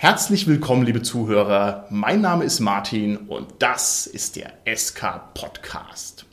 Herzlich willkommen, liebe Zuhörer. Mein Name ist Martin und das ist der SK Podcast.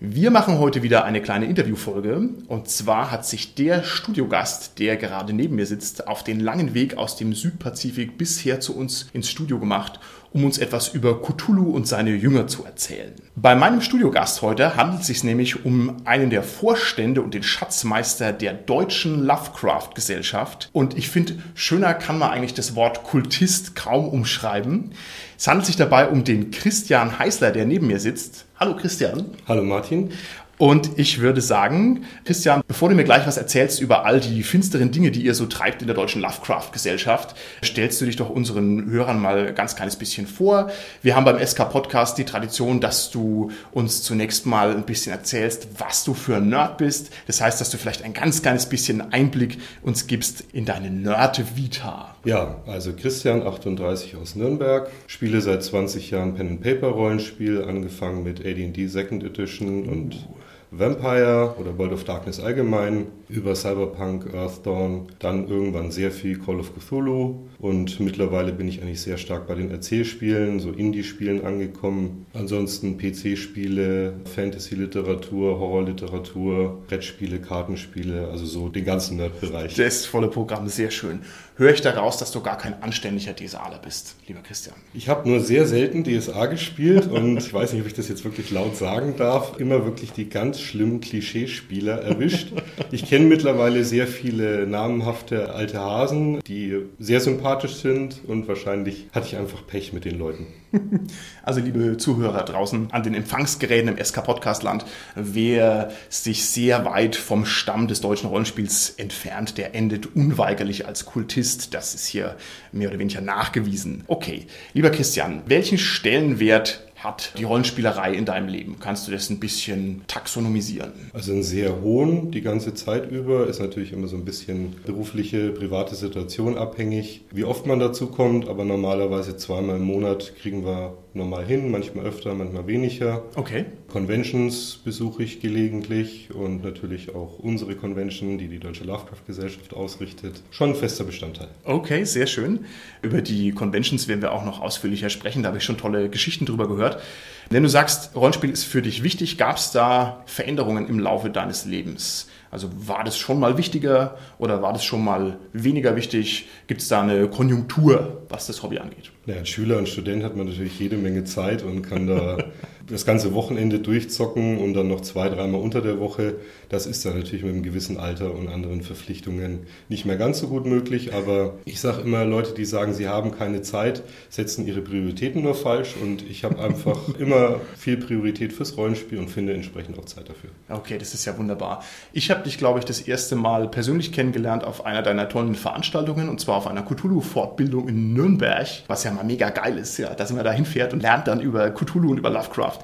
Wir machen heute wieder eine kleine Interviewfolge und zwar hat sich der Studiogast, der gerade neben mir sitzt, auf den langen Weg aus dem Südpazifik bisher zu uns ins Studio gemacht, um uns etwas über Cthulhu und seine Jünger zu erzählen. Bei meinem Studiogast heute handelt es sich nämlich um einen der Vorstände und den Schatzmeister der deutschen Lovecraft Gesellschaft und ich finde, schöner kann man eigentlich das Wort Kultist kaum umschreiben. Es handelt sich dabei um den Christian Heißler, der neben mir sitzt. Hallo Christian. Hallo Martin. Und ich würde sagen, Christian, bevor du mir gleich was erzählst über all die finsteren Dinge, die ihr so treibt in der deutschen Lovecraft-Gesellschaft, stellst du dich doch unseren Hörern mal ganz kleines bisschen vor. Wir haben beim SK-Podcast die Tradition, dass du uns zunächst mal ein bisschen erzählst, was du für ein Nerd bist. Das heißt, dass du vielleicht ein ganz kleines bisschen Einblick uns gibst in deine Nerd-Vita. Ja, also Christian, 38 aus Nürnberg, spiele seit 20 Jahren Pen-and-Paper-Rollenspiel, angefangen mit AD&D Second Edition und Vampire oder World of Darkness allgemein, über Cyberpunk, Earthdawn, dann irgendwann sehr viel Call of Cthulhu und mittlerweile bin ich eigentlich sehr stark bei den Erzählspielen, so Indie-Spielen angekommen. Ansonsten PC-Spiele, Fantasy-Literatur, Horror-Literatur, Brettspiele, Kartenspiele, also so den ganzen Nerd-Bereich. Das volle Programm, sehr schön. Höre ich daraus, dass du gar kein anständiger DSAler bist, lieber Christian? Ich habe nur sehr selten DSA gespielt und ich weiß nicht, ob ich das jetzt wirklich laut sagen darf, immer wirklich die ganz schlimmen Klischeespieler erwischt. Ich kenne mittlerweile sehr viele namenhafte alte Hasen, die sehr sympathisch sind und wahrscheinlich hatte ich einfach Pech mit den Leuten. Also liebe Zuhörer draußen an den Empfangsgeräten im SK Podcast Land, wer sich sehr weit vom Stamm des deutschen Rollenspiels entfernt, der endet unweigerlich als Kultist. Das ist hier mehr oder weniger nachgewiesen. Okay, lieber Christian, welchen Stellenwert hat die Rollenspielerei in deinem Leben? Kannst du das ein bisschen taxonomisieren? Also einen sehr hohen, die ganze Zeit über, ist natürlich immer so ein bisschen berufliche, private Situation abhängig, wie oft man dazu kommt, aber normalerweise zweimal im Monat kriegen wir normal hin, manchmal öfter, manchmal weniger. Okay. Conventions besuche ich gelegentlich und natürlich auch unsere Convention, die die Deutsche Lovecraft Gesellschaft ausrichtet. Schon ein fester Bestandteil. Okay, sehr schön. Über die Conventions werden wir auch noch ausführlicher sprechen. Da habe ich schon tolle Geschichten drüber gehört. Wenn du sagst, Rollenspiel ist für dich wichtig, gab es da Veränderungen im Laufe deines Lebens? Also war das schon mal wichtiger oder war das schon mal weniger wichtig? Gibt es da eine Konjunktur, was das Hobby angeht? Ja, als Schüler und Student hat man natürlich jede Menge Zeit und kann da das ganze Wochenende durchzocken und dann noch zwei, dreimal unter der Woche. Das ist dann natürlich mit einem gewissen Alter und anderen Verpflichtungen nicht mehr ganz so gut möglich. Aber ich sage immer, Leute, die sagen, sie haben keine Zeit, setzen ihre Prioritäten nur falsch. Und ich habe einfach immer viel Priorität fürs Rollenspiel und finde entsprechend auch Zeit dafür. Okay, das ist ja wunderbar. Ich habe dich, glaube ich, das erste Mal persönlich kennengelernt auf einer deiner tollen Veranstaltungen und zwar auf einer Cthulhu-Fortbildung in Nürnberg, was ja mal mega geil ist, ja, dass man da hinfährt und lernt dann über Cthulhu und über Lovecraft.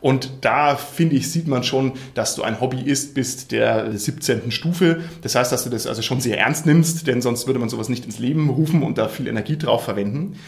Und da finde ich, sieht man schon, dass du ein Hobbyist bist der 17. Stufe. Das heißt, dass du das also schon sehr ernst nimmst, denn sonst würde man sowas nicht ins Leben rufen und da viel Energie drauf verwenden.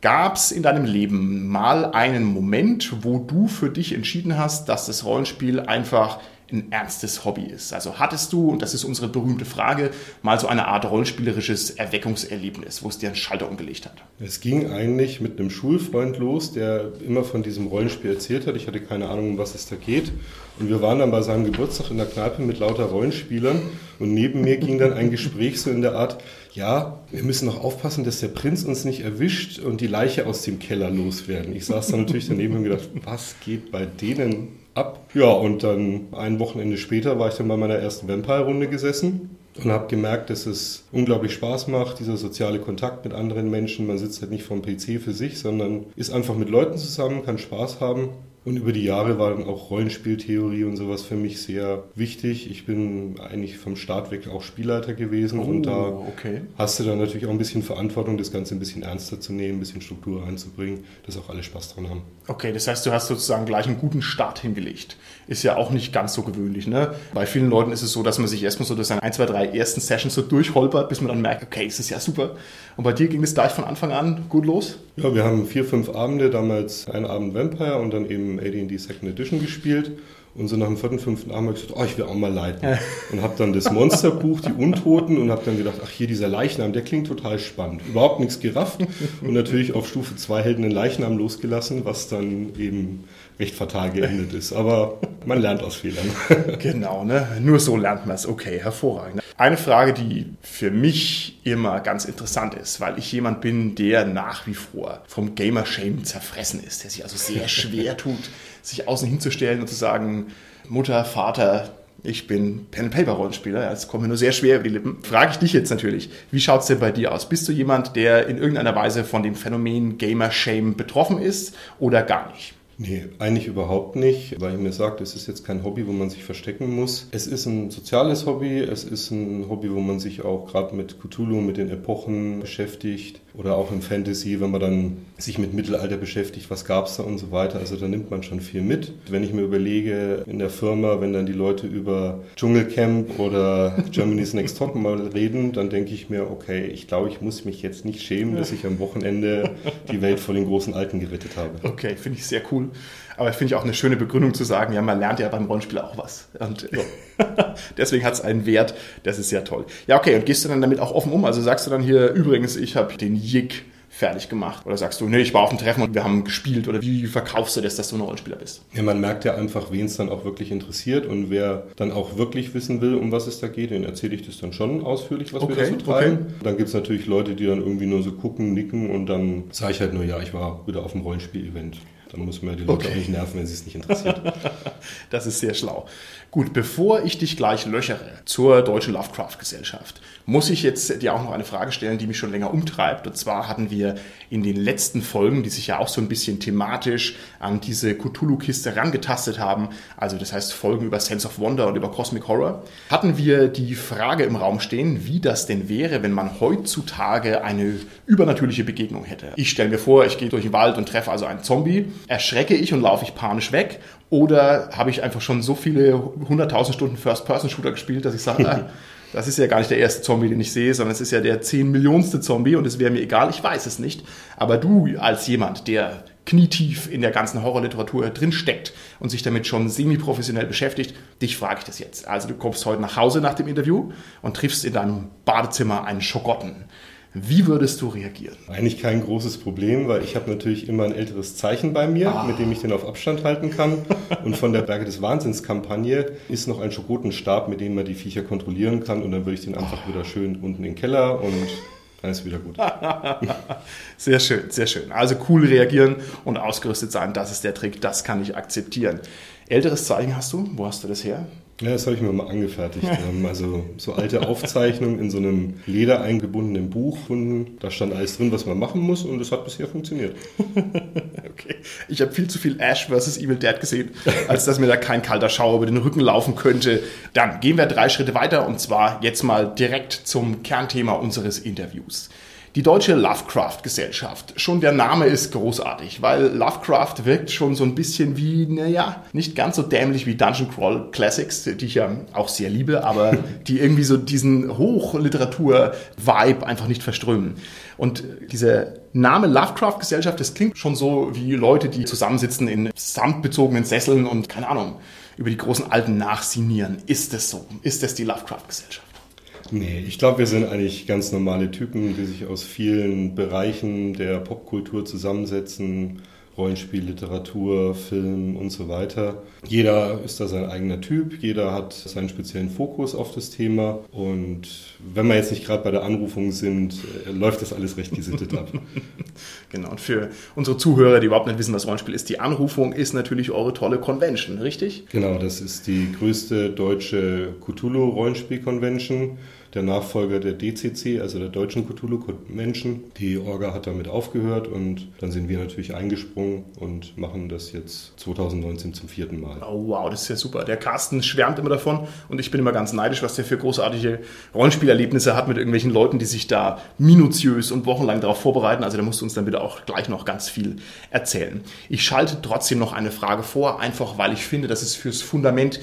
Gab es in deinem Leben mal einen Moment, wo du für dich entschieden hast, dass das Rollenspiel einfach ein ernstes Hobby ist. Also hattest du, und das ist unsere berühmte Frage, mal so eine Art rollenspielerisches Erweckungserlebnis, wo es dir einen Schalter umgelegt hat? Es ging eigentlich mit einem Schulfreund los, der immer von diesem Rollenspiel erzählt hat. Ich hatte keine Ahnung, um was es da geht. Und wir waren dann bei seinem Geburtstag in der Kneipe mit lauter Rollenspielern und neben mir ging dann ein Gespräch so in der Art, ja, wir müssen noch aufpassen, dass der Prinz uns nicht erwischt und die Leiche aus dem Keller loswerden. Ich saß dann natürlich daneben und gedacht, was geht bei denen ab? Ja, und dann ein Wochenende später war ich dann bei meiner ersten Vampire-Runde gesessen und habe gemerkt, dass es unglaublich Spaß macht, dieser soziale Kontakt mit anderen Menschen. Man sitzt halt nicht vom PC für sich, sondern ist einfach mit Leuten zusammen, kann Spaß haben Und über die Jahre war dann auch Rollenspieltheorie und sowas für mich sehr wichtig. Ich bin eigentlich vom Start weg auch Spielleiter gewesen oh, und da okay. hast du dann natürlich auch ein bisschen Verantwortung, das Ganze ein bisschen ernster zu nehmen, ein bisschen Struktur reinzubringen, dass auch alle Spaß dran haben. Okay, das heißt, du hast sozusagen gleich einen guten Start hingelegt. Ist ja auch nicht ganz so gewöhnlich. Ne? Bei vielen Leuten ist es so, dass man sich erstmal so seine ein, zwei, drei ersten Sessions so durchholpert, bis man dann merkt, okay, es ist ja super. Und bei dir ging es gleich von Anfang an gut los? Ja, wir haben vier, fünf Abende, damals einen Abend Vampire und dann eben AD&D Second Edition gespielt. Und so nach dem vierten, fünften Abend habe ich gesagt, oh, ich will auch mal leiten. Und habe dann das Monsterbuch, die Untoten, und habe dann gedacht, ach hier, dieser Leichnam, der klingt total spannend. Überhaupt nichts gerafft und natürlich auf Stufe 2 Helden den Leichnam losgelassen, was dann eben recht fatal geendet ist. Aber man lernt aus Fehlern. Genau, ne? nur so lernt man es. Okay, hervorragend. Eine Frage, die für mich immer ganz interessant ist, weil ich jemand bin, der nach wie vor vom Gamer-Shame zerfressen ist, der sich also sehr schwer tut, sich außen hinzustellen und zu sagen, Mutter, Vater, ich bin Pen-and-Paper-Rollenspieler, das kommt mir nur sehr schwer über die Lippen. Frage ich dich jetzt natürlich, wie schaut es denn bei dir aus? Bist du jemand, der in irgendeiner Weise von dem Phänomen Gamer-Shame betroffen ist oder gar nicht? Nee, eigentlich überhaupt nicht, weil ich mir sage, es ist jetzt kein Hobby, wo man sich verstecken muss. Es ist ein soziales Hobby, es ist ein Hobby, wo man sich auch gerade mit Cthulhu, mit den Epochen beschäftigt oder auch im Fantasy, wenn man dann sich mit Mittelalter beschäftigt, was gab es da und so weiter. Also da nimmt man schon viel mit. Wenn ich mir überlege, in der Firma, wenn dann die Leute über Dschungelcamp oder Germany's Next Top mal reden, dann denke ich mir, okay, ich glaube, ich muss mich jetzt nicht schämen, dass ich am Wochenende die Welt vor den großen Alten gerettet habe. Okay, finde ich sehr cool. Aber finde ich auch eine schöne Begründung zu sagen, ja, man lernt ja beim Rollenspiel auch was. Und ja. deswegen hat es einen Wert. Das ist sehr toll. Ja, okay. Und gehst du dann damit auch offen um? Also sagst du dann hier, übrigens, ich habe den Jig fertig gemacht? Oder sagst du, nee, ich war auf dem Treffen und wir haben gespielt? Oder wie verkaufst du das, dass du ein Rollenspieler bist? Ja, man merkt ja einfach, wen es dann auch wirklich interessiert und wer dann auch wirklich wissen will, um was es da geht, den erzähle ich das dann schon ausführlich, was okay, wir da so treiben. Okay. Dann gibt es natürlich Leute, die dann irgendwie nur so gucken, nicken und dann sage ich halt nur, ja, ich war wieder auf dem Rollenspiel-Event. Dann muss man ja die Leute okay. auch nicht nerven, wenn sie es nicht interessiert. das ist sehr schlau. Gut, bevor ich dich gleich löchere zur Deutschen Lovecraft-Gesellschaft, muss ich jetzt dir auch noch eine Frage stellen, die mich schon länger umtreibt. Und zwar hatten wir in den letzten Folgen, die sich ja auch so ein bisschen thematisch an diese Cthulhu-Kiste rangetastet haben, also das heißt Folgen über Sense of Wonder und über Cosmic Horror, hatten wir die Frage im Raum stehen, wie das denn wäre, wenn man heutzutage eine übernatürliche Begegnung hätte. Ich stelle mir vor, ich gehe durch den Wald und treffe also einen Zombie, erschrecke ich und laufe ich panisch weg oder habe ich einfach schon so viele 100.000 Stunden First-Person-Shooter gespielt, dass ich sage, das ist ja gar nicht der erste Zombie, den ich sehe, sondern es ist ja der 10 Millionste Zombie und es wäre mir egal, ich weiß es nicht. Aber du als jemand, der knietief in der ganzen Horrorliteratur drinsteckt und sich damit schon semi-professionell beschäftigt, dich frage ich das jetzt. Also du kommst heute nach Hause nach dem Interview und triffst in deinem Badezimmer einen Schogotten. Wie würdest du reagieren? Eigentlich kein großes Problem, weil ich habe natürlich immer ein älteres Zeichen bei mir, ah. mit dem ich den auf Abstand halten kann. Und von der Berge des Wahnsinns-Kampagne ist noch ein Schokotenstab, mit dem man die Viecher kontrollieren kann. Und dann würde ich den einfach wieder schön unten in den Keller und dann ist wieder gut. sehr schön, sehr schön. Also cool reagieren und ausgerüstet sein, das ist der Trick, das kann ich akzeptieren. Älteres Zeichen hast du? Wo hast du das her? Ja, das habe ich mir mal angefertigt. also so alte Aufzeichnungen in so einem Leder eingebundenen Buch und da stand alles drin, was man machen muss und es hat bisher funktioniert. okay. Ich habe viel zu viel Ash vs. Evil Dead gesehen, als dass mir da kein kalter Schauer über den Rücken laufen könnte. Dann gehen wir drei Schritte weiter und zwar jetzt mal direkt zum Kernthema unseres Interviews. Die Deutsche Lovecraft Gesellschaft. Schon der Name ist großartig, weil Lovecraft wirkt schon so ein bisschen wie, naja, nicht ganz so dämlich wie Dungeon Crawl Classics, die ich ja auch sehr liebe, aber die irgendwie so diesen Hochliteratur-Vibe einfach nicht verströmen. Und dieser Name Lovecraft Gesellschaft, das klingt schon so wie Leute, die zusammensitzen in samtbezogenen Sesseln und keine Ahnung, über die großen Alten nachsinieren. Ist das so? Ist das die Lovecraft Gesellschaft? Nee, ich glaube, wir sind eigentlich ganz normale Typen, die sich aus vielen Bereichen der Popkultur zusammensetzen. Rollenspiel, Literatur, Film und so weiter. Jeder ist da sein eigener Typ, jeder hat seinen speziellen Fokus auf das Thema und wenn wir jetzt nicht gerade bei der Anrufung sind, äh, läuft das alles recht gesittet ab. genau, und für unsere Zuhörer, die überhaupt nicht wissen, was Rollenspiel ist, die Anrufung ist natürlich eure tolle Convention, richtig? Genau, das ist die größte deutsche Cthulhu-Rollenspiel-Convention. Der Nachfolger der DCC, also der Deutschen Cthulhu Convention. Die Orga hat damit aufgehört und dann sind wir natürlich eingesprungen und machen das jetzt 2019 zum vierten Mal. Oh, wow, das ist ja super. Der Carsten schwärmt immer davon und ich bin immer ganz neidisch, was der für großartige Rollenspielerlebnisse hat mit irgendwelchen Leuten, die sich da minutiös und wochenlang darauf vorbereiten. Also da musst du uns dann bitte auch gleich noch ganz viel erzählen. Ich schalte trotzdem noch eine Frage vor, einfach weil ich finde, dass es fürs Fundament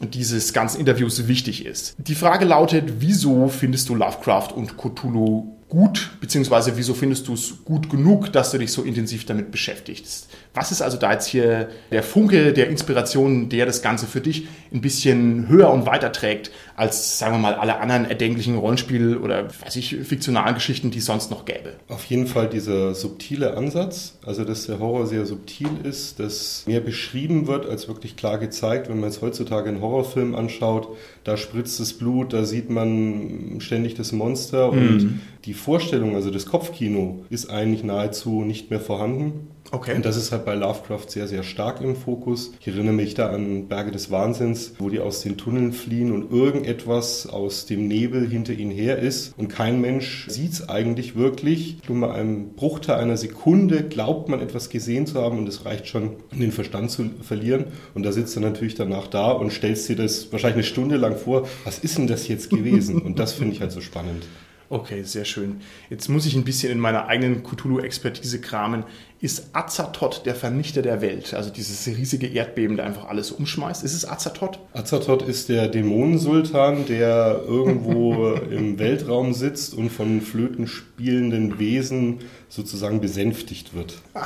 dieses ganzen Interviews wichtig ist. Die Frage lautet, wieso findest du Lovecraft und Cthulhu gut, beziehungsweise wieso findest du es gut genug, dass du dich so intensiv damit beschäftigst? Was ist also da jetzt hier der Funke der Inspiration, der das Ganze für dich ein bisschen höher und weiter trägt, als, sagen wir mal, alle anderen erdenklichen Rollenspiel- oder, weiß ich, fiktionalen Geschichten, die es sonst noch gäbe? Auf jeden Fall dieser subtile Ansatz, also dass der Horror sehr subtil ist, dass mehr beschrieben wird, als wirklich klar gezeigt. Wenn man jetzt heutzutage einen Horrorfilm anschaut, da spritzt das Blut, da sieht man ständig das Monster und mhm. die Vorstellung, also das Kopfkino, ist eigentlich nahezu nicht mehr vorhanden. Okay. Und das ist halt bei Lovecraft sehr, sehr stark im Fokus. Ich erinnere mich da an Berge des Wahnsinns, wo die aus den Tunneln fliehen und irgendetwas aus dem Nebel hinter ihnen her ist. Und kein Mensch sieht es eigentlich wirklich. Nur mal einem Bruchteil einer Sekunde glaubt man etwas gesehen zu haben und es reicht schon, den Verstand zu verlieren. Und da sitzt er natürlich danach da und stellst dir das wahrscheinlich eine Stunde lang vor. Was ist denn das jetzt gewesen? Und das finde ich halt so spannend. Okay, sehr schön. Jetzt muss ich ein bisschen in meiner eigenen Cthulhu-Expertise kramen. Ist Azathoth der Vernichter der Welt? Also dieses riesige Erdbeben, der einfach alles umschmeißt. Ist es Azathoth? Azathoth ist der Dämonensultan, der irgendwo im Weltraum sitzt und von Flöten spielenden Wesen sozusagen besänftigt wird.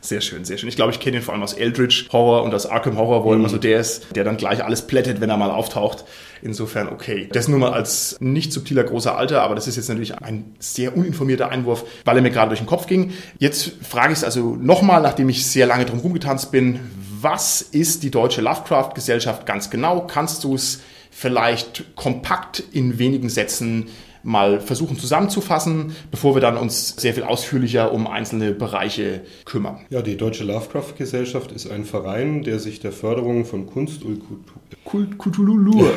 sehr schön, sehr schön. Ich glaube, ich kenne ihn vor allem aus Eldritch Horror und aus Arkham Horror, wo er immer so der ist, der dann gleich alles plättet, wenn er mal auftaucht. Insofern okay. Das nur mal als nicht subtiler großer Alter, aber das ist jetzt natürlich ein sehr uninformierter Einwurf, weil er mir gerade durch den Kopf ging. Jetzt frage ich es also nochmal, nachdem ich sehr lange drum rumgetanzt bin. Was ist die Deutsche Lovecraft-Gesellschaft ganz genau? Kannst du es vielleicht kompakt in wenigen Sätzen mal versuchen zusammenzufassen, bevor wir dann uns sehr viel ausführlicher um einzelne Bereiche kümmern. Ja, die Deutsche Lovecraft Gesellschaft ist ein Verein, der sich der Förderung von Kunst und Kultur... Kultur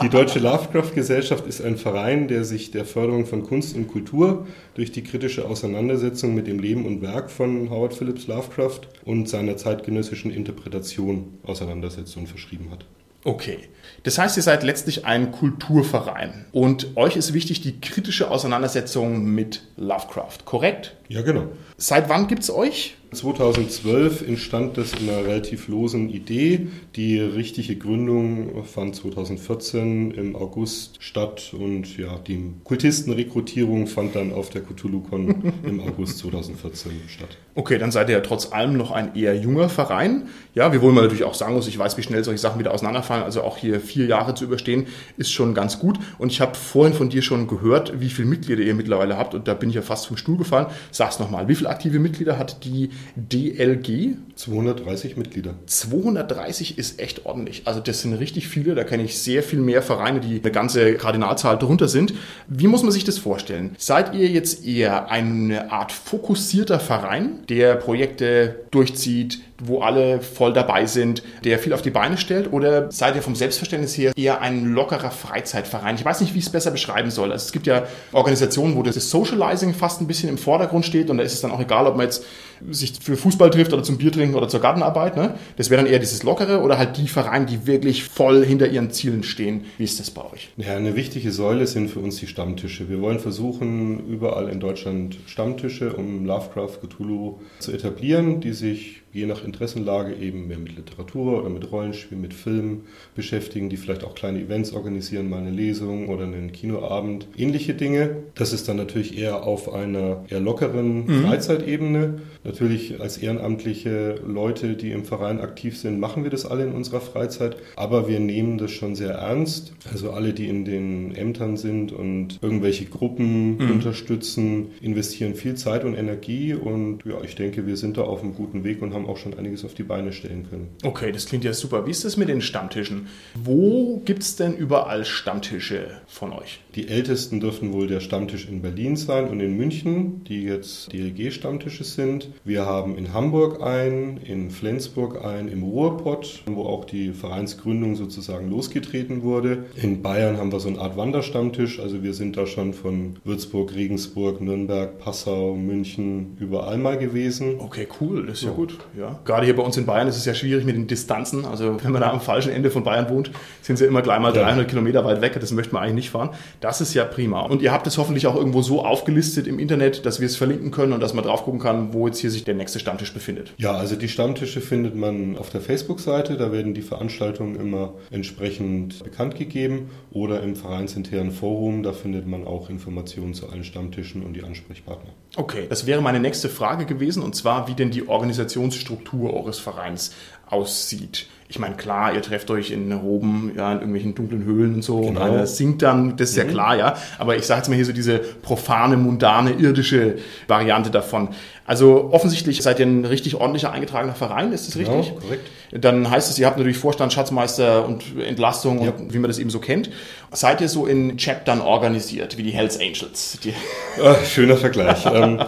Die Deutsche Lovecraft Gesellschaft ist ein Verein, der sich der Förderung von Kunst und Kultur durch die kritische Auseinandersetzung mit dem Leben und Werk von Howard Phillips Lovecraft und seiner zeitgenössischen Interpretation auseinandersetzt und verschrieben hat. Okay. Das heißt, ihr seid letztlich ein Kulturverein und euch ist wichtig die kritische Auseinandersetzung mit Lovecraft, korrekt? Ja, genau. Seit wann gibt es euch? 2012 entstand das in einer relativ losen Idee. Die richtige Gründung fand 2014 im August statt und ja, die Kultistenrekrutierung fand dann auf der CthulhuCon im August 2014 statt. Okay, dann seid ihr ja trotz allem noch ein eher junger Verein. Ja, wiewohl man natürlich auch sagen muss, ich weiß, wie schnell solche Sachen wieder auseinanderfallen. Also auch hier vier Jahre zu überstehen, ist schon ganz gut. Und ich habe vorhin von dir schon gehört, wie viele Mitglieder ihr mittlerweile habt. Und da bin ich ja fast vom Stuhl gefallen. Sag's nochmal, wie viele aktive Mitglieder hat die DLG? 230 Mitglieder. 230 ist echt ordentlich. Also das sind richtig viele. Da kenne ich sehr viel mehr Vereine, die eine ganze Kardinalzahl drunter sind. Wie muss man sich das vorstellen? Seid ihr jetzt eher eine Art fokussierter Verein, der Projekte durchzieht, wo alle voll dabei sind, der viel auf die Beine stellt? Oder seid ihr vom Selbstverständnis her eher ein lockerer Freizeitverein? Ich weiß nicht, wie ich es besser beschreiben soll. Also es gibt ja Organisationen, wo das Socializing fast ein bisschen im Vordergrund steht und da ist es dann auch egal, ob man jetzt sich für Fußball trifft oder zum Bier trinken oder zur Gartenarbeit. Ne? Das wäre dann eher dieses Lockere oder halt die Vereine, die wirklich voll hinter ihren Zielen stehen. Wie ist das bei euch? Ja, eine wichtige Säule sind für uns die Stammtische. Wir wollen versuchen, überall in Deutschland Stammtische um Lovecraft, Cthulhu zu etablieren, die sich je nach Interessenlage eben mehr mit Literatur oder mit Rollenspiel, mit Film beschäftigen, die vielleicht auch kleine Events organisieren, mal eine Lesung oder einen Kinoabend, ähnliche Dinge. Das ist dann natürlich eher auf einer eher lockeren mhm. Freizeitebene. Natürlich als ehrenamtliche Leute, die im Verein aktiv sind, machen wir das alle in unserer Freizeit, aber wir nehmen das schon sehr ernst. Also alle, die in den Ämtern sind und irgendwelche Gruppen mhm. unterstützen, investieren viel Zeit und Energie und ja, ich denke, wir sind da auf einem guten Weg und haben auch schon einiges auf die Beine stellen können. Okay, das klingt ja super. Wie ist das mit den Stammtischen? Wo gibt es denn überall Stammtische von euch? Die ältesten dürften wohl der Stammtisch in Berlin sein und in München, die jetzt DLG-Stammtische sind. Wir haben in Hamburg einen, in Flensburg einen, im Ruhrpott, wo auch die Vereinsgründung sozusagen losgetreten wurde. In Bayern haben wir so eine Art Wanderstammtisch, also wir sind da schon von Würzburg, Regensburg, Nürnberg, Passau, München, überall mal gewesen. Okay, cool, das ist ja, ja gut. Ja. Gerade hier bei uns in Bayern ist es ja schwierig mit den Distanzen. Also wenn man da am falschen Ende von Bayern wohnt, sind sie immer gleich mal 300 ja. Kilometer weit weg. Das möchte man eigentlich nicht fahren. Das ist ja prima. Und ihr habt es hoffentlich auch irgendwo so aufgelistet im Internet, dass wir es verlinken können und dass man drauf gucken kann, wo jetzt hier sich der nächste Stammtisch befindet. Ja, also die Stammtische findet man auf der Facebook-Seite. Da werden die Veranstaltungen immer entsprechend bekannt gegeben oder im vereinsinternen Forum. Da findet man auch Informationen zu allen Stammtischen und die Ansprechpartner. Okay, das wäre meine nächste Frage gewesen und zwar, wie denn die Organisationsstruktur eures Vereins aussieht. Ich meine, klar, ihr trefft euch in Roben, ja, in irgendwelchen dunklen Höhlen und so genau. und einer singt dann, das ist ja mhm. klar, ja. Aber ich sage jetzt mal hier so diese profane, mundane, irdische Variante davon. Also offensichtlich seid ihr ein richtig ordentlicher eingetragener Verein, ist das genau, richtig? korrekt. Dann heißt es, ihr habt natürlich Vorstand, Schatzmeister und Entlastung ja. und wie man das eben so kennt. Seid ihr so in Chaptern organisiert, wie die Hells Angels? Die Ach, schöner Vergleich. ähm,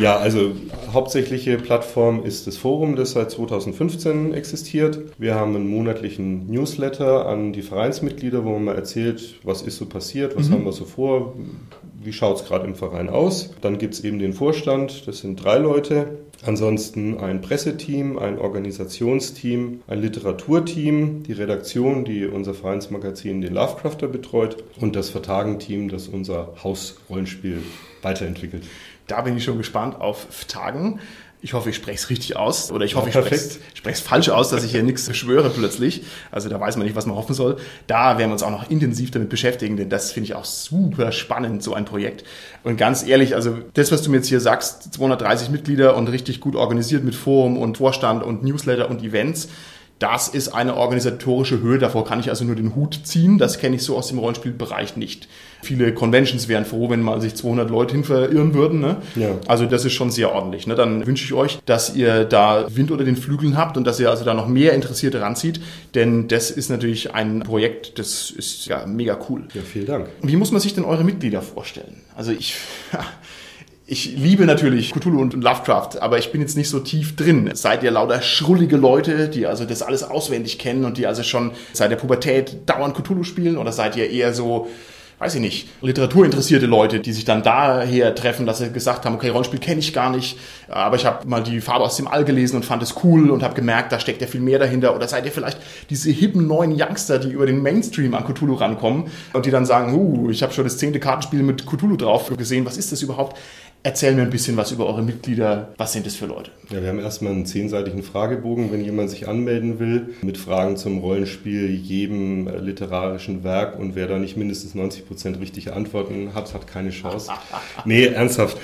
ja, also hauptsächliche Plattform ist das Forum, das seit 2015 existiert. Wir haben einen monatlichen Newsletter an die Vereinsmitglieder, wo man mal erzählt, was ist so passiert, was mhm. haben wir so vor, wie schaut es gerade im Verein aus. Dann gibt es eben den Vorstand, das sind drei Leute. Ansonsten ein Presseteam, ein Organisationsteam, ein Literaturteam, die Redaktion, die unser Vereinsmagazin den Lovecrafter betreut und das Vertagenteam, das unser Hausrollenspiel weiterentwickelt. Da bin ich schon gespannt auf Tagen. Ich hoffe, ich spreche es richtig aus. Oder ich hoffe, ich spreche es falsch aus, dass ich hier nichts beschwöre plötzlich. Also da weiß man nicht, was man hoffen soll. Da werden wir uns auch noch intensiv damit beschäftigen, denn das finde ich auch super spannend, so ein Projekt. Und ganz ehrlich, also das, was du mir jetzt hier sagst, 230 Mitglieder und richtig gut organisiert mit Forum und Vorstand und Newsletter und Events, das ist eine organisatorische Höhe. Davor kann ich also nur den Hut ziehen. Das kenne ich so aus dem Rollenspielbereich nicht. Viele Conventions wären froh, wenn mal sich 200 Leute hin verirren würden. Ne? Ja. Also das ist schon sehr ordentlich. Ne? Dann wünsche ich euch, dass ihr da Wind unter den Flügeln habt und dass ihr also da noch mehr Interessierte ranzieht. Denn das ist natürlich ein Projekt, das ist ja mega cool. Ja, vielen Dank. Wie muss man sich denn eure Mitglieder vorstellen? Also ich... Ich liebe natürlich Cthulhu und Lovecraft, aber ich bin jetzt nicht so tief drin. Seid ihr lauter schrullige Leute, die also das alles auswendig kennen und die also schon seit der Pubertät dauernd Cthulhu spielen? Oder seid ihr eher so, weiß ich nicht, literaturinteressierte Leute, die sich dann daher treffen, dass sie gesagt haben, okay, Rollenspiel kenne ich gar nicht, aber ich habe mal die Farbe aus dem All gelesen und fand es cool und habe gemerkt, da steckt ja viel mehr dahinter. Oder seid ihr vielleicht diese hippen neuen Youngster, die über den Mainstream an Cthulhu rankommen und die dann sagen, uh, ich habe schon das zehnte Kartenspiel mit Cthulhu drauf gesehen, was ist das überhaupt? Erzähl mir ein bisschen was über eure Mitglieder. Was sind das für Leute? Ja, wir haben erstmal einen zehnseitigen Fragebogen, wenn jemand sich anmelden will, mit Fragen zum Rollenspiel, jedem literarischen Werk und wer da nicht mindestens 90 Prozent richtige Antworten hat, hat keine Chance. nee, ernsthaft.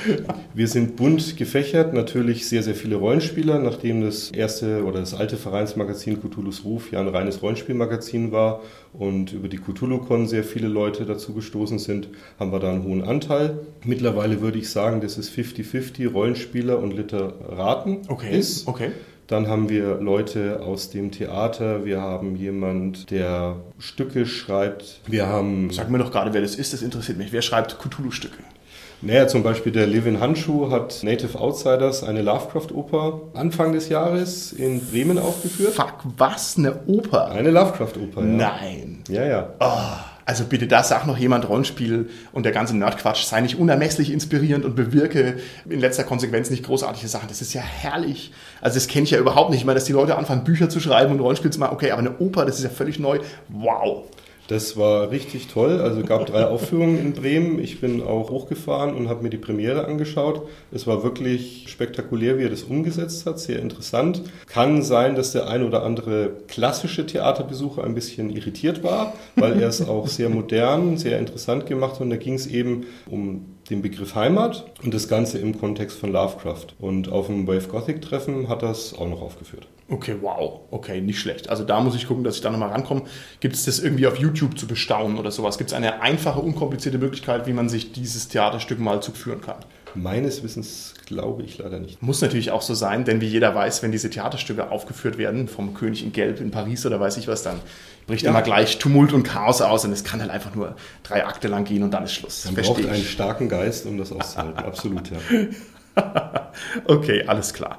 Wir sind bunt gefächert, natürlich sehr, sehr viele Rollenspieler, nachdem das erste oder das alte Vereinsmagazin Cthulhu's Ruf ja ein reines Rollenspielmagazin war und über die Cthulhu-Con sehr viele Leute dazu gestoßen sind, haben wir da einen hohen Anteil. Mittlerweile würde ich sagen, dass es 50-50 Rollenspieler und Literaten okay. ist. Okay. Dann haben wir Leute aus dem Theater, wir haben jemand, der Stücke schreibt. Wir haben. Sag mir doch gerade, wer das ist, das interessiert mich. Wer schreibt Cthulhu-Stücke? Naja, zum Beispiel der Levin Handschuh hat Native Outsiders, eine Lovecraft-Oper, Anfang des Jahres in Bremen aufgeführt. Fuck, was? Eine Oper? Eine Lovecraft-Oper, ja. Nein. Ja, ja. Oh. Also bitte, da sagt noch jemand Rollenspiel und der ganze Nerdquatsch sei nicht unermesslich inspirierend und bewirke in letzter Konsequenz nicht großartige Sachen. Das ist ja herrlich. Also das kenne ich ja überhaupt nicht. Ich meine, dass die Leute anfangen, Bücher zu schreiben und Rollenspiel zu machen. Okay, aber eine Oper, das ist ja völlig neu. Wow. Das war richtig toll. Also gab drei Aufführungen in Bremen. Ich bin auch hochgefahren und habe mir die Premiere angeschaut. Es war wirklich spektakulär, wie er das umgesetzt hat. Sehr interessant. Kann sein, dass der ein oder andere klassische Theaterbesucher ein bisschen irritiert war, weil er es auch sehr modern, sehr interessant gemacht hat. Und da ging es eben um den Begriff Heimat und das Ganze im Kontext von Lovecraft. Und auf dem Wave Gothic Treffen hat das auch noch aufgeführt. Okay, wow. Okay, nicht schlecht. Also da muss ich gucken, dass ich da nochmal rankomme. Gibt es das irgendwie auf YouTube zu bestaunen oder sowas? Gibt es eine einfache, unkomplizierte Möglichkeit, wie man sich dieses Theaterstück mal zuführen kann? Meines Wissens glaube ich leider nicht. Muss natürlich auch so sein, denn wie jeder weiß, wenn diese Theaterstücke aufgeführt werden, vom König in Gelb in Paris oder weiß ich was, dann bricht ja. immer gleich Tumult und Chaos aus und es kann halt einfach nur drei Akte lang gehen und dann ist Schluss. Man Versteh braucht ich. einen starken Geist, um das auszuhalten. Absolut, ja. okay, alles klar.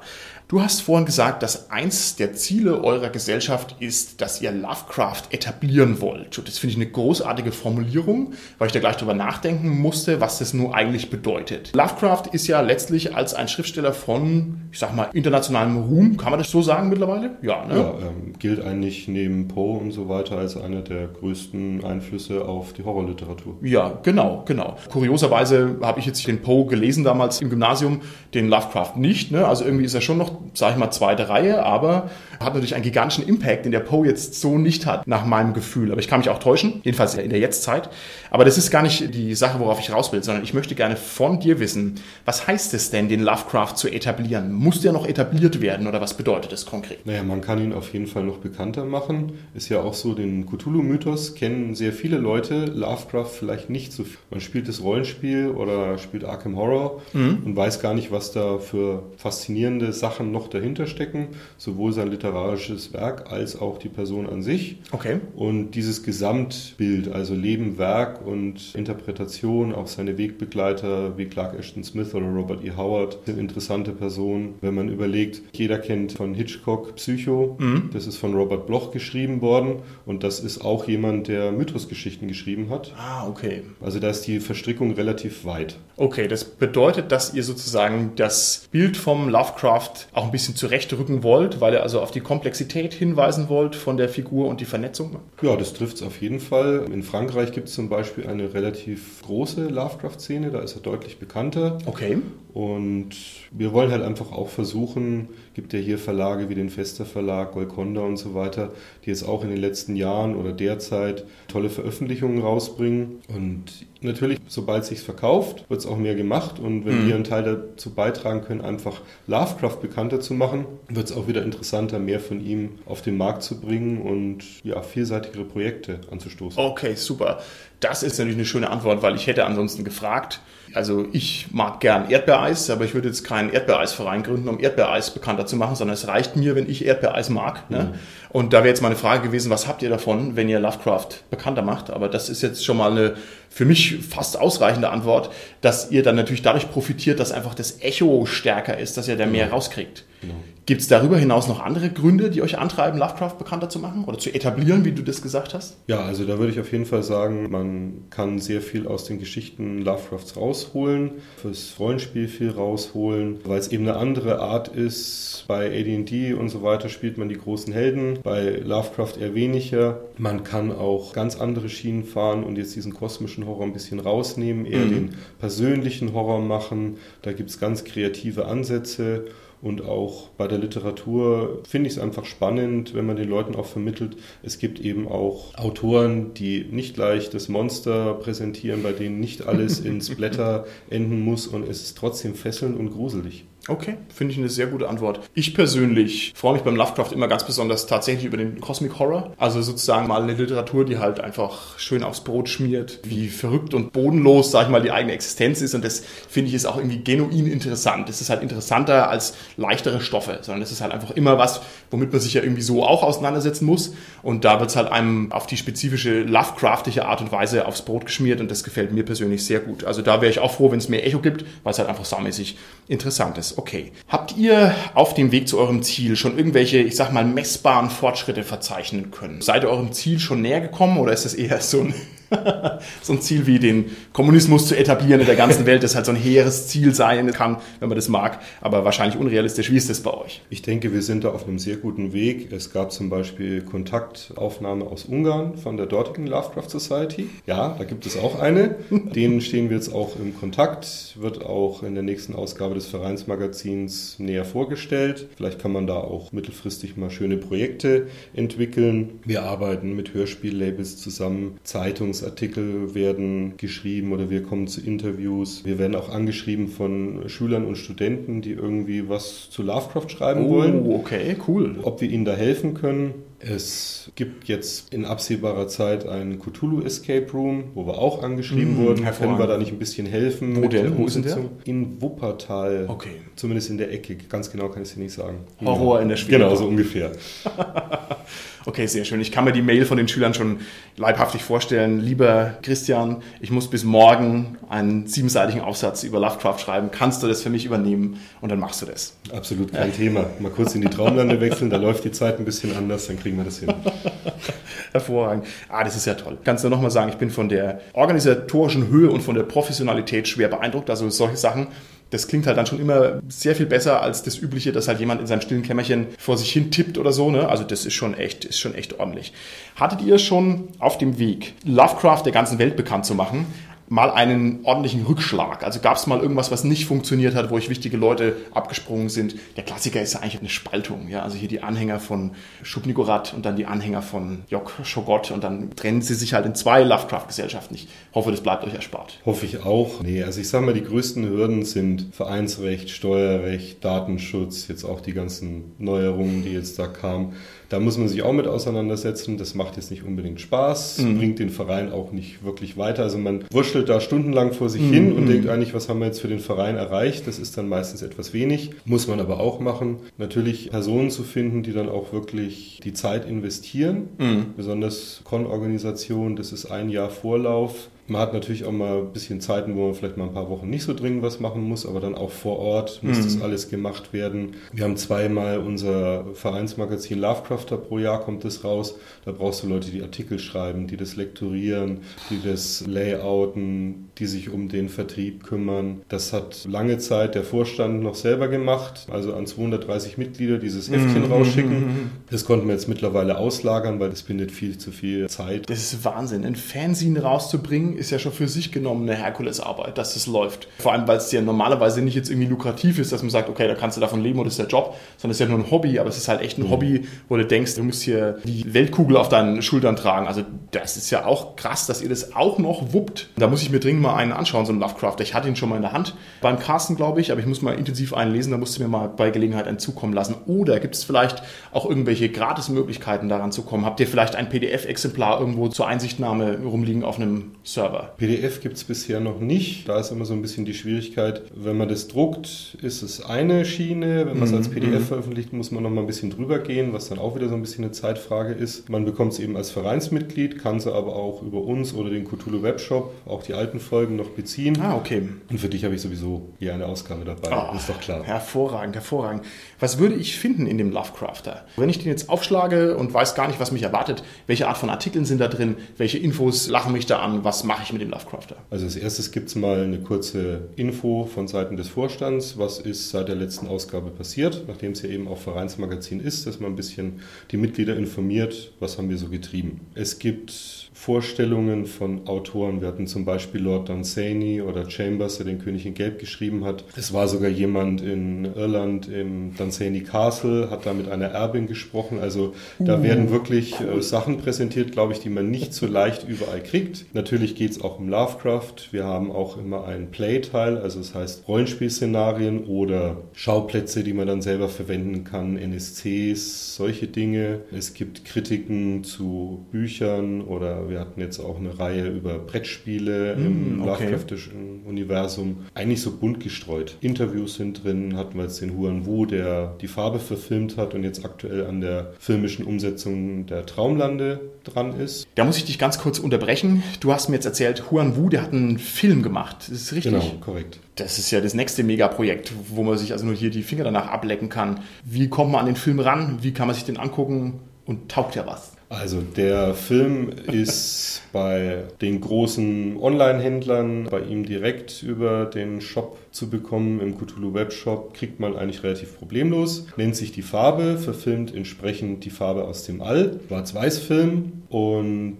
Du hast vorhin gesagt, dass eins der Ziele eurer Gesellschaft ist, dass ihr Lovecraft etablieren wollt. Und das finde ich eine großartige Formulierung, weil ich da gleich drüber nachdenken musste, was das nun eigentlich bedeutet. Lovecraft ist ja letztlich als ein Schriftsteller von, ich sag mal, internationalem Ruhm, kann man das so sagen mittlerweile? Ja, ne? Ja, ähm, gilt eigentlich neben Poe und so weiter als einer der größten Einflüsse auf die Horrorliteratur. Ja, genau, genau. Kurioserweise habe ich jetzt den Poe gelesen damals im Gymnasium, den Lovecraft nicht. Ne? Also irgendwie ist er schon noch sage ich mal, zweite Reihe, aber hat natürlich einen gigantischen Impact, den der Poe jetzt so nicht hat, nach meinem Gefühl. Aber ich kann mich auch täuschen, jedenfalls in der Jetztzeit. Aber das ist gar nicht die Sache, worauf ich raus will, sondern ich möchte gerne von dir wissen, was heißt es denn, den Lovecraft zu etablieren? Muss der noch etabliert werden oder was bedeutet das konkret? Naja, man kann ihn auf jeden Fall noch bekannter machen. Ist ja auch so, den Cthulhu-Mythos kennen sehr viele Leute, Lovecraft vielleicht nicht so viel. Man spielt das Rollenspiel oder spielt Arkham Horror mhm. und weiß gar nicht, was da für faszinierende Sachen noch dahinter stecken. Sowohl sein Literatur literarisches Werk als auch die Person an sich. Okay. Und dieses Gesamtbild, also Leben, Werk und Interpretation, auch seine Wegbegleiter wie Clark Ashton Smith oder Robert E. Howard sind interessante Personen. Wenn man überlegt, jeder kennt von Hitchcock Psycho, mhm. das ist von Robert Bloch geschrieben worden und das ist auch jemand, der Mythosgeschichten geschrieben hat. Ah, okay. Also da ist die Verstrickung relativ weit. Okay, das bedeutet, dass ihr sozusagen das Bild vom Lovecraft auch ein bisschen zurechtrücken wollt, weil er also auf die Komplexität hinweisen wollt von der Figur und die Vernetzung? Ja, das trifft es auf jeden Fall. In Frankreich gibt es zum Beispiel eine relativ große Lovecraft-Szene, da ist er deutlich bekannter. Okay. Und wir wollen halt einfach auch versuchen, gibt ja hier Verlage wie den Fester Verlag, Golconda und so weiter, die jetzt auch in den letzten Jahren oder derzeit tolle Veröffentlichungen rausbringen. Und natürlich, sobald es sich verkauft, wird es auch mehr gemacht. Und wenn mhm. wir einen Teil dazu beitragen können, einfach Lovecraft bekannter zu machen, wird es auch wieder interessanter, mehr von ihm auf den Markt zu bringen und ja, vielseitigere Projekte anzustoßen. Okay, super. Das ist natürlich eine schöne Antwort, weil ich hätte ansonsten gefragt, also ich mag gern Erdbeereis, aber ich würde jetzt keinen Erdbeereisverein gründen, um Erdbeereis bekannter zu machen, sondern es reicht mir, wenn ich Erdbeereis mag. Ne? Mhm. Und da wäre jetzt meine Frage gewesen, was habt ihr davon, wenn ihr Lovecraft bekannter macht? Aber das ist jetzt schon mal eine für mich fast ausreichende Antwort, dass ihr dann natürlich dadurch profitiert, dass einfach das Echo stärker ist, dass ihr da mehr rauskriegt. Genau. Gibt es darüber hinaus noch andere Gründe, die euch antreiben, Lovecraft bekannter zu machen oder zu etablieren, wie du das gesagt hast? Ja, also da würde ich auf jeden Fall sagen, man kann sehr viel aus den Geschichten Lovecrafts rausholen, fürs Rollenspiel viel rausholen, weil es eben eine andere Art ist. Bei AD&D und so weiter spielt man die großen Helden, bei Lovecraft eher weniger. Man kann auch ganz andere Schienen fahren und jetzt diesen kosmischen Horror ein bisschen rausnehmen, eher mhm. den persönlichen Horror machen. Da gibt es ganz kreative Ansätze. Und auch bei der Literatur finde ich es einfach spannend, wenn man den Leuten auch vermittelt, es gibt eben auch Autoren, die nicht gleich das Monster präsentieren, bei denen nicht alles in Splatter enden muss und es ist trotzdem fesselnd und gruselig. Okay, finde ich eine sehr gute Antwort. Ich persönlich freue mich beim Lovecraft immer ganz besonders tatsächlich über den Cosmic Horror. Also sozusagen mal eine Literatur, die halt einfach schön aufs Brot schmiert, wie verrückt und bodenlos, sag ich mal, die eigene Existenz ist. Und das finde ich ist auch irgendwie genuin interessant. Das ist halt interessanter als leichtere Stoffe, sondern das ist halt einfach immer was, womit man sich ja irgendwie so auch auseinandersetzen muss. Und da wird es halt einem auf die spezifische Lovecraftige Art und Weise aufs Brot geschmiert und das gefällt mir persönlich sehr gut. Also da wäre ich auch froh, wenn es mehr Echo gibt, weil es halt einfach saumäßig interessant ist okay. Habt ihr auf dem Weg zu eurem Ziel schon irgendwelche, ich sag mal, messbaren Fortschritte verzeichnen können? Seid ihr eurem Ziel schon näher gekommen oder ist das eher so ein so ein Ziel wie den Kommunismus zu etablieren in der ganzen Welt, das halt so ein hehres Ziel sein kann, wenn man das mag, aber wahrscheinlich unrealistisch. Wie ist das bei euch? Ich denke, wir sind da auf einem sehr guten Weg. Es gab zum Beispiel Kontaktaufnahme aus Ungarn von der dortigen Lovecraft Society. Ja, da gibt es auch eine. Denen stehen wir jetzt auch im Kontakt, wird auch in der nächsten Ausgabe des Vereinsmagazins näher vorgestellt. Vielleicht kann man da auch mittelfristig mal schöne Projekte entwickeln. Wir arbeiten mit Hörspiellabels zusammen, Zeitungs Zeitungsartikel werden geschrieben oder wir kommen zu Interviews. Wir werden auch angeschrieben von Schülern und Studenten, die irgendwie was zu Lovecraft schreiben oh, wollen. okay, cool. Ob wir ihnen da helfen können. Es gibt jetzt in absehbarer Zeit einen Cthulhu Escape Room, wo wir auch angeschrieben mmh, wurden. Können wir da nicht ein bisschen helfen? Wo denn? Wo ist der? In Wuppertal. Okay. Zumindest in der Ecke. Ganz genau kann ich es dir nicht sagen. Horror in der Schwede. Genau, so ungefähr. Okay, sehr schön. Ich kann mir die Mail von den Schülern schon leibhaftig vorstellen. Lieber Christian, ich muss bis morgen einen siebenseitigen Aufsatz über Lovecraft schreiben. Kannst du das für mich übernehmen? Und dann machst du das. Absolut kein ja. Thema. Mal kurz in die Traumlande wechseln, da läuft die Zeit ein bisschen anders, dann kriegen wir das hin. Hervorragend. Ah, das ist ja toll. Kannst du nochmal sagen, ich bin von der organisatorischen Höhe und von der Professionalität schwer beeindruckt. Also solche Sachen das klingt halt dann schon immer sehr viel besser als das übliche, dass halt jemand in seinem stillen Kämmerchen vor sich hin tippt oder so. Ne? Also das ist schon echt, ist schon echt ordentlich. Hattet ihr schon auf dem Weg, Lovecraft der ganzen Welt bekannt zu machen, mal einen ordentlichen Rückschlag? Also gab es mal irgendwas, was nicht funktioniert hat, wo euch wichtige Leute abgesprungen sind? Der Klassiker ist ja eigentlich eine Spaltung. Ja? Also hier die Anhänger von Schubnigorat und dann die Anhänger von Jok Schogot und dann trennen sie sich halt in zwei Lovecraft-Gesellschaften. Ich hoffe, das bleibt euch erspart. Hoffe ich auch. Nee, also ich sage mal, die größten Hürden sind Vereinsrecht, Steuerrecht, Datenschutz, jetzt auch die ganzen Neuerungen, die jetzt da kamen. Da muss man sich auch mit auseinandersetzen. Das macht jetzt nicht unbedingt Spaß, mhm. bringt den Verein auch nicht wirklich weiter. Also man wurschtelt da stundenlang vor sich mhm. hin und mhm. denkt eigentlich, was haben wir jetzt für den Verein erreicht? Das ist dann meistens etwas wenig. Muss man aber auch machen. Natürlich Personen zu finden, die dann auch wirklich die Zeit investieren. Mhm. Besonders Con-Organisationen, das ist ein Jahr Vorlauf man hat natürlich auch mal ein bisschen Zeiten, wo man vielleicht mal ein paar Wochen nicht so dringend was machen muss, aber dann auch vor Ort muss mhm. das alles gemacht werden. Wir haben zweimal unser Vereinsmagazin Lovecrafter pro Jahr kommt das raus. Da brauchst du Leute, die Artikel schreiben, die das lektorieren, die das layouten, die sich um den Vertrieb kümmern. Das hat lange Zeit der Vorstand noch selber gemacht, also an 230 Mitglieder dieses Heftchen mhm. rausschicken. Das konnten wir jetzt mittlerweile auslagern, weil das bindet viel zu viel Zeit. Das ist Wahnsinn, ein Fanzine rauszubringen ist ja schon für sich genommen eine Herkulesarbeit, dass das läuft. Vor allem, weil es ja normalerweise nicht jetzt irgendwie lukrativ ist, dass man sagt, okay, da kannst du davon leben oder das ist der Job, sondern es ist ja nur ein Hobby, aber es ist halt echt ein mhm. Hobby, wo du denkst, du musst hier die Weltkugel auf deinen Schultern tragen. Also das ist ja auch krass, dass ihr das auch noch wuppt. Da muss ich mir dringend mal einen anschauen, so einen Lovecraft. Ich hatte ihn schon mal in der Hand beim Casten, glaube ich, aber ich muss mal intensiv einen lesen, da musst du mir mal bei Gelegenheit einen zukommen lassen. Oder gibt es vielleicht auch irgendwelche Gratis-Möglichkeiten daran zu kommen? Habt ihr vielleicht ein PDF-Exemplar irgendwo zur Einsichtnahme rumliegen auf einem Server? PDF gibt es bisher noch nicht. Da ist immer so ein bisschen die Schwierigkeit, wenn man das druckt, ist es eine Schiene. Wenn man es als mhm, PDF mhm. veröffentlicht, muss man noch mal ein bisschen drüber gehen, was dann auch wieder so ein bisschen eine Zeitfrage ist. Man bekommt es eben als Vereinsmitglied, kann sie aber auch über uns oder den Cthulhu Webshop, auch die alten Folgen noch beziehen. Ah, okay. Und für dich habe ich sowieso hier eine Ausgabe dabei. Oh, ist doch klar. Hervorragend, hervorragend. Was würde ich finden in dem Lovecrafter? Wenn ich den jetzt aufschlage und weiß gar nicht, was mich erwartet, welche Art von Artikeln sind da drin, welche Infos lachen mich da an, was mache ich mit dem Lovecrafter? Also als erstes gibt es mal eine kurze Info von Seiten des Vorstands, was ist seit der letzten Ausgabe passiert, nachdem es ja eben auch Vereinsmagazin ist, dass man ein bisschen die Mitglieder informiert, was haben wir so getrieben. Es gibt Vorstellungen von Autoren. Wir hatten zum Beispiel Lord Dunsany oder Chambers, der den König in Gelb geschrieben hat. Es war sogar jemand in Irland im Dunsany Castle, hat da mit einer Erbin gesprochen. Also da uh, werden wirklich. Äh, Sachen präsentiert, glaube ich, die man nicht so leicht überall kriegt. Natürlich geht es auch um Lovecraft. Wir haben auch immer einen Playteil, also das heißt Rollenspielszenarien oder Schauplätze, die man dann selber verwenden kann, NSCs, solche Dinge. Es gibt Kritiken zu Büchern oder wir hatten jetzt auch eine Reihe über Brettspiele mm, im okay. Lovecraftischen Universum. Eigentlich so bunt gestreut. Interviews sind drin, hatten wir jetzt den Huan Wu, der die Farbe verfilmt hat und jetzt aktuell an der filmischen Umsetzung der Traumlande dran ist. Da muss ich dich ganz kurz unterbrechen. Du hast mir jetzt erzählt, Huan Wu, der hat einen Film gemacht. Das ist richtig? Genau, korrekt. Das ist ja das nächste Megaprojekt, wo man sich also nur hier die Finger danach ablecken kann. Wie kommt man an den Film ran? Wie kann man sich den angucken? Und taugt ja was? Also der Film ist bei den großen Online-Händlern, bei ihm direkt über den Shop zu bekommen. Im Cthulhu Webshop kriegt man eigentlich relativ problemlos. Nennt sich die Farbe, verfilmt entsprechend die Farbe aus dem All. Schwarz-Weiß-Film und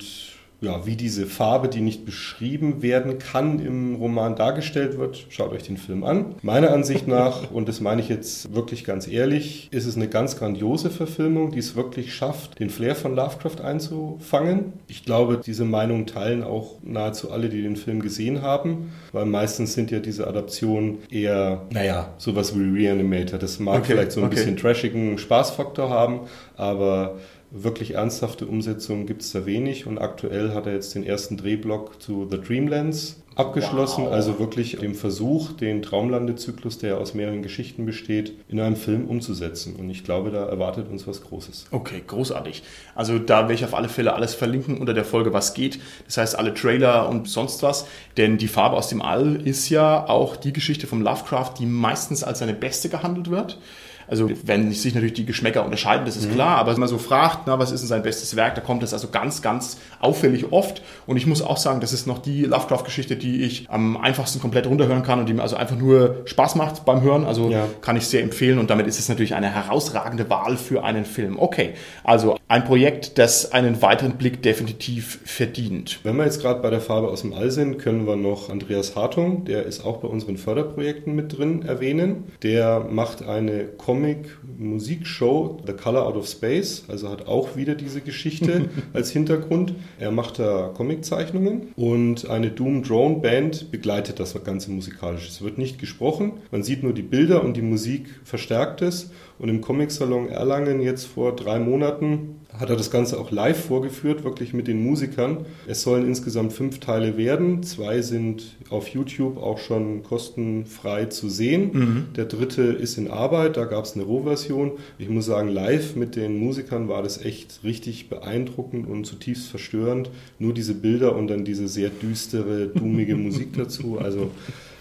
ja, wie diese Farbe, die nicht beschrieben werden kann, im Roman dargestellt wird, schaut euch den Film an. Meiner Ansicht nach, und das meine ich jetzt wirklich ganz ehrlich, ist es eine ganz grandiose Verfilmung, die es wirklich schafft, den Flair von Lovecraft einzufangen. Ich glaube, diese Meinung teilen auch nahezu alle, die den Film gesehen haben, weil meistens sind ja diese Adaptionen eher, naja, sowas wie Reanimator. Das mag okay, vielleicht so ein okay. bisschen trashigen Spaßfaktor haben, aber wirklich ernsthafte Umsetzungen gibt es da wenig und aktuell hat er jetzt den ersten Drehblock zu The Dreamlands abgeschlossen, wow. also wirklich dem Versuch, den Traumlandezyklus, der aus mehreren Geschichten besteht, in einem Film umzusetzen. Und ich glaube, da erwartet uns was Großes. Okay, großartig. Also da werde ich auf alle Fälle alles verlinken unter der Folge, was geht. Das heißt, alle Trailer und sonst was. Denn die Farbe aus dem All ist ja auch die Geschichte vom Lovecraft, die meistens als seine beste gehandelt wird. Also wenn sich natürlich die Geschmäcker unterscheiden, das ist mhm. klar, aber wenn man so fragt, na, was ist denn sein bestes Werk, da kommt es also ganz, ganz auffällig oft. Und ich muss auch sagen, das ist noch die Lovecraft-Geschichte, die ich am einfachsten komplett runterhören kann und die mir also einfach nur Spaß macht beim Hören. Also ja. kann ich sehr empfehlen und damit ist es natürlich eine herausragende Wahl für einen Film. Okay, also ein Projekt, das einen weiteren Blick definitiv verdient. Wenn wir jetzt gerade bei der Farbe aus dem All sind, können wir noch Andreas Hartung, der ist auch bei unseren Förderprojekten mit drin, erwähnen. Der macht eine Comedy Comic-Musikshow The Color Out of Space, also hat auch wieder diese Geschichte als Hintergrund. Er macht da Comiczeichnungen und eine Doom Drone Band begleitet das Ganze musikalisch. Es wird nicht gesprochen, man sieht nur die Bilder und die Musik verstärkt es. Und im Comic-Salon Erlangen jetzt vor drei Monaten hat er das Ganze auch live vorgeführt, wirklich mit den Musikern. Es sollen insgesamt fünf Teile werden. Zwei sind auf YouTube auch schon kostenfrei zu sehen. Mhm. Der dritte ist in Arbeit, da gab es eine Rohversion. Ich muss sagen, live mit den Musikern war das echt richtig beeindruckend und zutiefst verstörend. Nur diese Bilder und dann diese sehr düstere, dummige Musik dazu. Also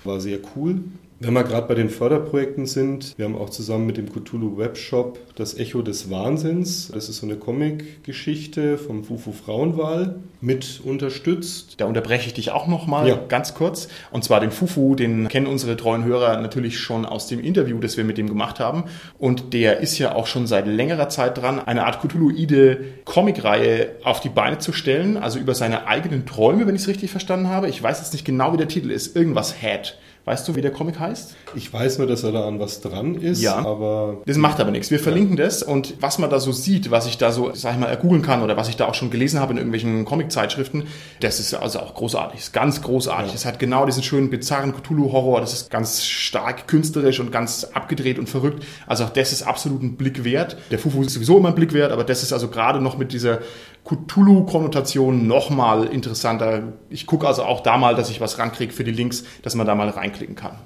war sehr cool. Wenn wir gerade bei den Förderprojekten sind, wir haben auch zusammen mit dem Cthulhu Webshop das Echo des Wahnsinns. Das ist so eine Comic-Geschichte vom Fufu Frauenwahl mit unterstützt. Da unterbreche ich dich auch nochmal ja. ganz kurz. Und zwar den Fufu, den kennen unsere treuen Hörer natürlich schon aus dem Interview, das wir mit dem gemacht haben. Und der ist ja auch schon seit längerer Zeit dran, eine Art Cthulhuide Comic-Reihe auf die Beine zu stellen. Also über seine eigenen Träume, wenn ich es richtig verstanden habe. Ich weiß jetzt nicht genau, wie der Titel ist. Irgendwas Hat. Weißt du, wie der Comic heißt? Ich weiß nur, dass er da an was dran ist, ja. aber. Das macht aber nichts. Wir verlinken ja. das und was man da so sieht, was ich da so, sag ich mal, googeln kann oder was ich da auch schon gelesen habe in irgendwelchen Comic-Zeitschriften, das ist also auch großartig. Ist ganz großartig. Es ja. hat genau diesen schönen, bizarren Cthulhu-Horror. Das ist ganz stark künstlerisch und ganz abgedreht und verrückt. Also auch das ist absolut ein Blick wert. Der Fufu ist sowieso immer ein Blick wert, aber das ist also gerade noch mit dieser Cthulhu-Konnotation nochmal interessanter. Ich gucke also auch da mal, dass ich was rankriege für die Links, dass man da mal reinklicken kann.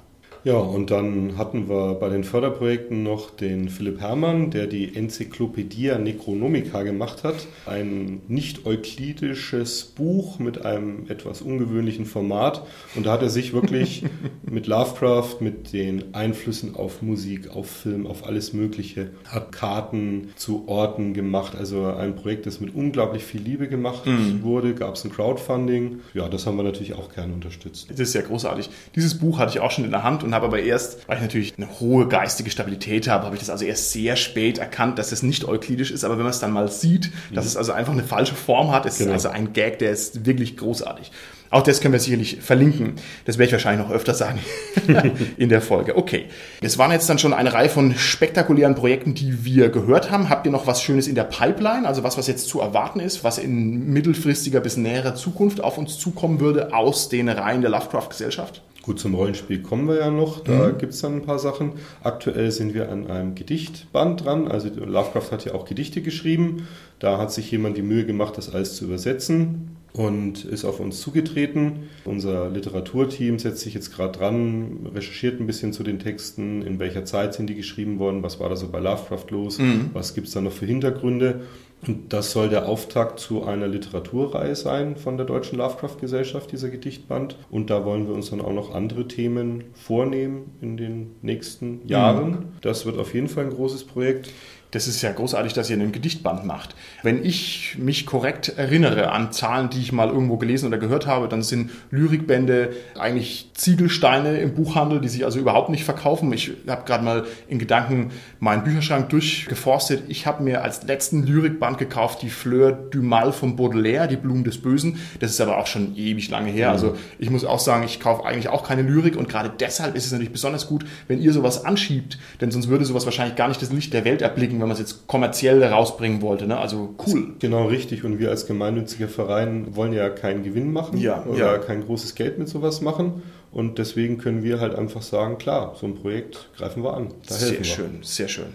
Ja, und dann hatten wir bei den Förderprojekten noch den Philipp Herrmann, der die Enzyklopädie Necronomica gemacht hat. Ein nicht euklidisches Buch mit einem etwas ungewöhnlichen Format. Und da hat er sich wirklich mit Lovecraft, mit den Einflüssen auf Musik, auf Film, auf alles Mögliche, hat Karten zu Orten gemacht. Also ein Projekt, das mit unglaublich viel Liebe gemacht mhm. wurde. Gab es ein Crowdfunding. Ja, das haben wir natürlich auch gerne unterstützt. Das ist ja großartig. Dieses Buch hatte ich auch schon in der Hand und habe aber erst, weil ich natürlich eine hohe geistige Stabilität habe, habe ich das also erst sehr spät erkannt, dass es nicht euklidisch ist. Aber wenn man es dann mal sieht, dass mhm. es also einfach eine falsche Form hat, ist genau. also ein Gag, der ist wirklich großartig. Auch das können wir sicherlich verlinken. Das werde ich wahrscheinlich noch öfter sagen in der Folge. Okay. Das waren jetzt dann schon eine Reihe von spektakulären Projekten, die wir gehört haben. Habt ihr noch was Schönes in der Pipeline? Also was, was jetzt zu erwarten ist, was in mittelfristiger bis näherer Zukunft auf uns zukommen würde aus den Reihen der Lovecraft-Gesellschaft? Gut, zum Rollenspiel kommen wir ja noch. Da mhm. gibt es dann ein paar Sachen. Aktuell sind wir an einem Gedichtband dran. Also Lovecraft hat ja auch Gedichte geschrieben. Da hat sich jemand die Mühe gemacht, das alles zu übersetzen und ist auf uns zugetreten. Unser Literaturteam setzt sich jetzt gerade dran, recherchiert ein bisschen zu den Texten, in welcher Zeit sind die geschrieben worden, was war da so bei Lovecraft los, mhm. was gibt es da noch für Hintergründe. Und das soll der Auftakt zu einer Literaturreihe sein von der Deutschen Lovecraft Gesellschaft, dieser Gedichtband. Und da wollen wir uns dann auch noch andere Themen vornehmen in den nächsten Jahren. Mhm. Das wird auf jeden Fall ein großes Projekt. Das ist ja großartig, dass ihr einen Gedichtband macht. Wenn ich mich korrekt erinnere an Zahlen, die ich mal irgendwo gelesen oder gehört habe, dann sind Lyrikbände eigentlich Ziegelsteine im Buchhandel, die sich also überhaupt nicht verkaufen. Ich habe gerade mal in Gedanken meinen Bücherschrank durchgeforstet. Ich habe mir als letzten Lyrikband gekauft die Fleur du Mal von Baudelaire, die Blumen des Bösen. Das ist aber auch schon ewig lange her. Mhm. Also ich muss auch sagen, ich kaufe eigentlich auch keine Lyrik und gerade deshalb ist es natürlich besonders gut, wenn ihr sowas anschiebt, denn sonst würde sowas wahrscheinlich gar nicht das Licht der Welt erblicken, wenn man es jetzt kommerziell rausbringen wollte. Ne? Also cool. Genau richtig. Und wir als gemeinnütziger Verein wollen ja keinen Gewinn machen ja, oder ja. kein großes Geld mit sowas machen. Und deswegen können wir halt einfach sagen, klar, so ein Projekt greifen wir an. Da sehr schön, sehr schön.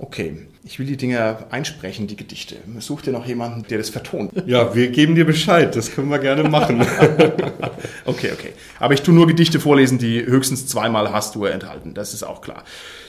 Okay, ich will die Dinger einsprechen, die Gedichte. Such dir noch jemanden, der das vertont. Ja, wir geben dir Bescheid, das können wir gerne machen. okay, okay. Aber ich tue nur Gedichte vorlesen, die höchstens zweimal Hassdur enthalten, das ist auch klar.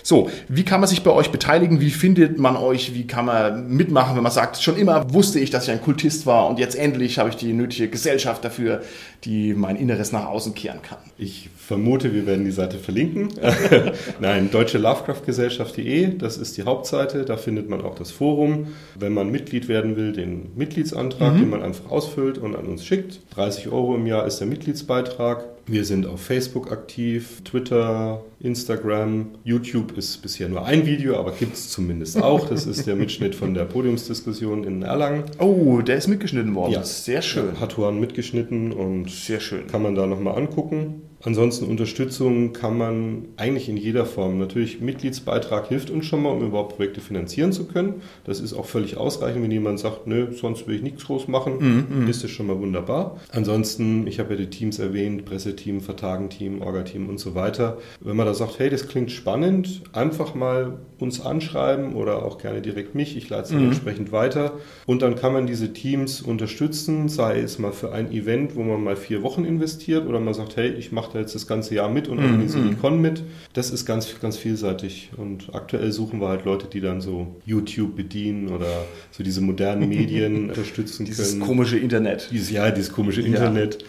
So, wie kann man sich bei euch beteiligen? Wie findet man euch? Wie kann man mitmachen, wenn man sagt, schon immer wusste ich, dass ich ein Kultist war und jetzt endlich habe ich die nötige Gesellschaft dafür, die mein Inneres nach außen kehren kann? Ich vermute, wir werden die Seite verlinken. Nein, deutsche Lovecraft-Gesellschaft.de, das ist die Hauptseite. Da findet man auch das Forum. Wenn man Mitglied werden will, den Mitgliedsantrag, mhm. den man einfach ausfüllt und an uns schickt. 30 Euro im Jahr ist der Mitgliedsbeitrag. Wir sind auf Facebook aktiv, Twitter, Instagram, YouTube ist bisher nur ein Video, aber gibt es zumindest auch. Das ist der Mitschnitt von der Podiumsdiskussion in Erlangen. Oh, der ist mitgeschnitten worden. Ja, sehr schön. Ja, hat Juan mitgeschnitten und sehr schön. Kann man da nochmal angucken. Ansonsten Unterstützung kann man eigentlich in jeder Form. Natürlich Mitgliedsbeitrag hilft uns schon mal, um überhaupt Projekte finanzieren zu können. Das ist auch völlig ausreichend, wenn jemand sagt, nö, sonst will ich nichts groß machen, mm, mm. ist das schon mal wunderbar. Ansonsten, ich habe ja die Teams erwähnt, Presseteam, Vertagenteam, Orga-Team und so weiter. Wenn man da sagt, hey, das klingt spannend, einfach mal uns anschreiben oder auch gerne direkt mich. Ich leite es mm. entsprechend weiter. Und dann kann man diese Teams unterstützen, sei es mal für ein Event, wo man mal vier Wochen investiert oder man sagt, hey, ich mache da jetzt das ganze Jahr mit und organisiere mm, die Con mit. Das ist ganz, ganz vielseitig. Und aktuell suchen wir halt Leute, die dann so YouTube bedienen oder so diese modernen Medien unterstützen dieses können. Dieses komische Internet. Dieses, ja, dieses komische Internet.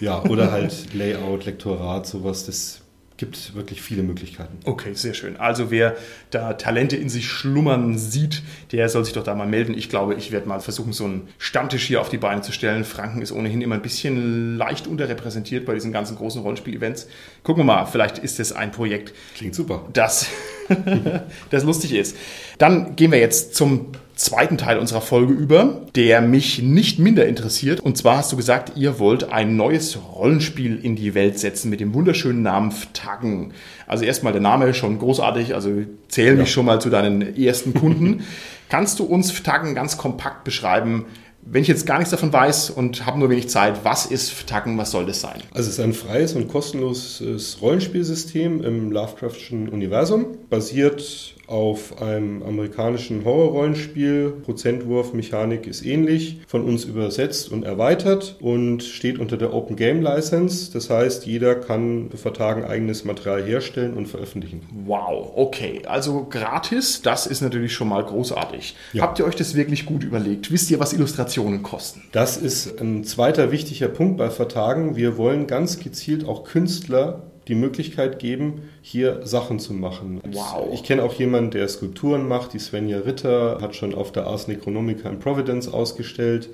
Ja, oder halt Layout, Lektorat, sowas. Das gibt wirklich viele Möglichkeiten. Okay, sehr schön. Also wer da Talente in sich schlummern sieht, der soll sich doch da mal melden. Ich glaube, ich werde mal versuchen, so einen Stammtisch hier auf die Beine zu stellen. Franken ist ohnehin immer ein bisschen leicht unterrepräsentiert bei diesen ganzen großen Rollenspiel-Events. Gucken wir mal, vielleicht ist das ein Projekt. Klingt super. Das, das lustig ist. Dann gehen wir jetzt zum zweiten Teil unserer Folge über, der mich nicht minder interessiert. Und zwar hast du gesagt, ihr wollt ein neues Rollenspiel in die Welt setzen mit dem wunderschönen Namen Ftaggen. Also erstmal der Name schon großartig, also zähl mich ja. schon mal zu deinen ersten Kunden. Kannst du uns Ftaggen ganz kompakt beschreiben? Wenn ich jetzt gar nichts davon weiß und habe nur wenig Zeit, was ist Ftaggen, was soll das sein? Also es ist ein freies und kostenloses Rollenspielsystem im Lovecraftschen Universum, basiert auf einem amerikanischen Horrorrollenspiel. Prozentwurf-Mechanik ist ähnlich, von uns übersetzt und erweitert und steht unter der Open Game License. Das heißt, jeder kann für Vertagen eigenes Material herstellen und veröffentlichen. Wow, okay. Also gratis, das ist natürlich schon mal großartig. Ja. Habt ihr euch das wirklich gut überlegt? Wisst ihr, was Illustrationen kosten? Das ist ein zweiter wichtiger Punkt bei Vertagen. Wir wollen ganz gezielt auch Künstler die Möglichkeit geben, hier Sachen zu machen. Wow. Ich kenne auch jemanden, der Skulpturen macht. Die Svenja Ritter hat schon auf der Ars Necronomica in Providence ausgestellt.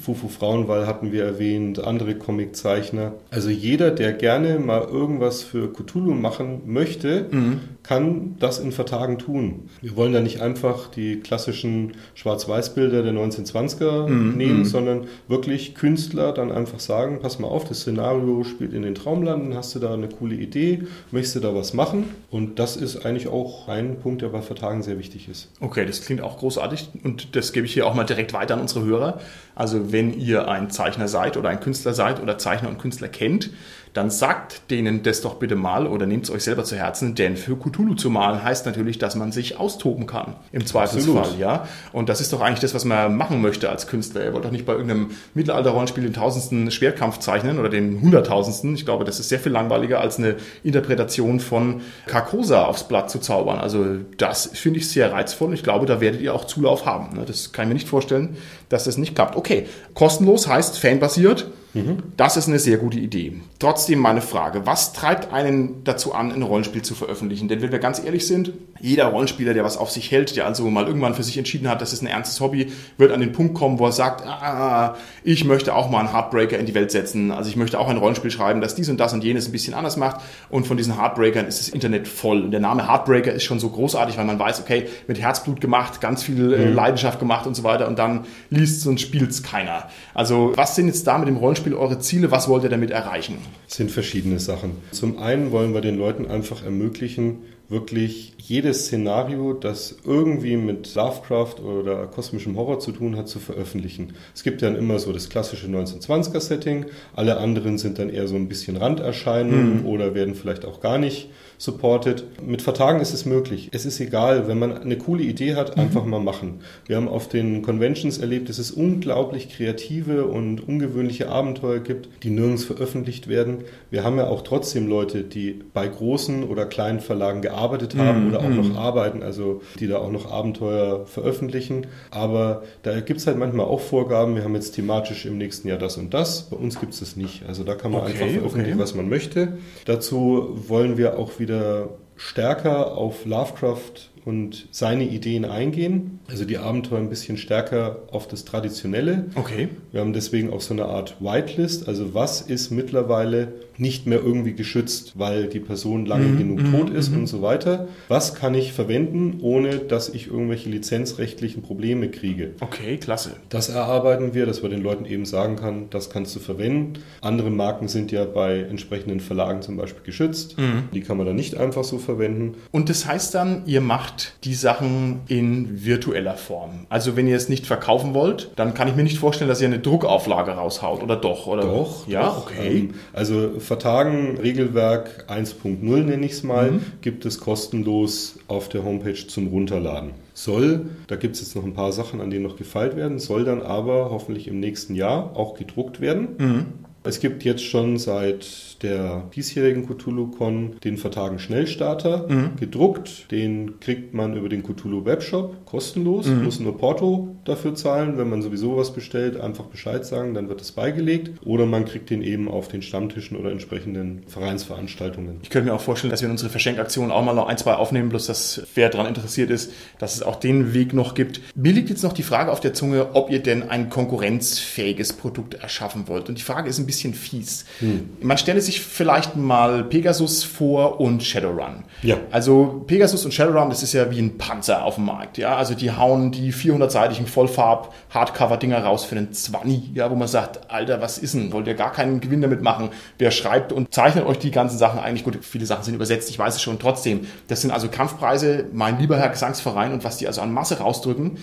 Fufu Frauenwall hatten wir erwähnt, andere Comiczeichner. Also jeder, der gerne mal irgendwas für Cthulhu machen möchte, mhm. kann das in Vertagen tun. Wir wollen da nicht einfach die klassischen Schwarz-Weiß-Bilder der 1920er mhm. nehmen, mhm. sondern wirklich Künstler dann einfach sagen, pass mal auf, das Szenario spielt in den Traumlanden, hast du da eine coole Idee, möchtest du da was machen? Und das ist eigentlich auch ein Punkt, der bei Vertagen sehr wichtig ist. Okay, das klingt auch großartig und das gebe ich hier auch mal direkt weiter an unsere Hörer. Also wenn ihr ein Zeichner seid oder ein Künstler seid oder Zeichner und Künstler kennt, dann sagt denen das doch bitte mal oder nehmt es euch selber zu Herzen, denn für Cthulhu zu malen heißt natürlich, dass man sich austoben kann. Im Zweifelsfall, Absolut. ja. Und das ist doch eigentlich das, was man machen möchte als Künstler. Ihr wollt doch nicht bei irgendeinem Mittelalter-Rollenspiel den tausendsten Schwertkampf zeichnen oder den hunderttausendsten. Ich glaube, das ist sehr viel langweiliger als eine Interpretation von Carcosa aufs Blatt zu zaubern. Also das finde ich sehr reizvoll. Ich glaube, da werdet ihr auch Zulauf haben. Ne? Das kann ich mir nicht vorstellen, dass das nicht klappt. Okay, kostenlos heißt fanbasiert. Mhm. Das ist eine sehr gute Idee. Trotzdem meine Frage, was treibt einen dazu an, ein Rollenspiel zu veröffentlichen? Denn wenn wir ganz ehrlich sind, jeder Rollenspieler, der was auf sich hält, der also mal irgendwann für sich entschieden hat, das ist ein ernstes Hobby, wird an den Punkt kommen, wo er sagt, ah, ich möchte auch mal einen Heartbreaker in die Welt setzen. Also ich möchte auch ein Rollenspiel schreiben, das dies und das und jenes ein bisschen anders macht. Und von diesen Heartbreakern ist das Internet voll. Und der Name Heartbreaker ist schon so großartig, weil man weiß, okay, mit Herzblut gemacht, ganz viel äh, mhm. Leidenschaft gemacht und so weiter. Und dann liest es und spielt es keiner. Also was sind jetzt da mit dem Rollenspiel eure Ziele? Was wollt ihr damit erreichen? Es sind verschiedene Sachen. Zum einen wollen wir den Leuten einfach ermöglichen, wirklich jedes Szenario, das irgendwie mit Lovecraft oder kosmischem Horror zu tun hat, zu veröffentlichen. Es gibt dann immer so das klassische 1920er-Setting, alle anderen sind dann eher so ein bisschen Randerscheinungen mhm. oder werden vielleicht auch gar nicht supported. Mit Vertagen ist es möglich. Es ist egal, wenn man eine coole Idee hat, einfach mhm. mal machen. Wir haben auf den Conventions erlebt, dass es unglaublich kreative und ungewöhnliche Abenteuer gibt, die nirgends veröffentlicht werden. Wir haben ja auch trotzdem Leute, die bei großen oder kleinen Verlagen gearbeitet haben mhm. Oder auch noch mhm. arbeiten, also die da auch noch Abenteuer veröffentlichen. Aber da gibt es halt manchmal auch Vorgaben. Wir haben jetzt thematisch im nächsten Jahr das und das. Bei uns gibt es das nicht. Also da kann man okay, einfach veröffentlichen, okay. was man möchte. Dazu wollen wir auch wieder wieder stärker auf Lovecraft und seine Ideen eingehen. Also die Abenteuer ein bisschen stärker auf das Traditionelle. Okay. Wir haben deswegen auch so eine Art Whitelist. Also was ist mittlerweile nicht mehr irgendwie geschützt, weil die Person lange mhm. genug tot ist mhm. und so weiter. Was kann ich verwenden, ohne dass ich irgendwelche lizenzrechtlichen Probleme kriege? Okay, klasse. Das erarbeiten wir, dass wir den Leuten eben sagen kann, das kannst du verwenden. Andere Marken sind ja bei entsprechenden Verlagen zum Beispiel geschützt. Mhm. Die kann man dann nicht einfach so verwenden. Und das heißt dann, ihr macht die Sachen in virtueller Form. Also wenn ihr es nicht verkaufen wollt, dann kann ich mir nicht vorstellen, dass ihr eine Druckauflage raushaut oder doch? Oder? Doch. Ja, doch. okay. Ähm, also Vertagen Regelwerk 1.0 nenne ich es mal, mhm. gibt es kostenlos auf der Homepage zum Runterladen. Soll, da gibt es jetzt noch ein paar Sachen, an denen noch gefeilt werden, soll dann aber hoffentlich im nächsten Jahr auch gedruckt werden. Mhm. Es gibt jetzt schon seit der diesjährigen Cthulhu-Con den Vertagen Schnellstarter mhm. gedruckt. Den kriegt man über den Cthulhu Webshop kostenlos, mhm. muss nur Porto dafür zahlen. Wenn man sowieso was bestellt, einfach Bescheid sagen, dann wird es beigelegt. Oder man kriegt den eben auf den Stammtischen oder entsprechenden Vereinsveranstaltungen. Ich könnte mir auch vorstellen, dass wir in unsere Verschenkaktion auch mal noch ein, zwei aufnehmen, bloß dass wer daran interessiert ist, dass es auch den Weg noch gibt. Mir liegt jetzt noch die Frage auf der Zunge, ob ihr denn ein konkurrenzfähiges Produkt erschaffen wollt. Und die Frage ist ein bisschen fies. Hm. Man stelle sich vielleicht mal Pegasus vor und Shadowrun. Ja. Also Pegasus und Shadowrun, das ist ja wie ein Panzer auf dem Markt. Ja, also die hauen die 400-seitigen Vollfarb-Hardcover-Dinger raus für einen 20, ja, wo man sagt, Alter, was ist denn? Wollt ihr gar keinen Gewinn damit machen? Wer schreibt und zeichnet euch die ganzen Sachen eigentlich? Gut, viele Sachen sind übersetzt, ich weiß es schon. Trotzdem, das sind also Kampfpreise, mein lieber Herr Gesangsverein und was die also an Masse rausdrücken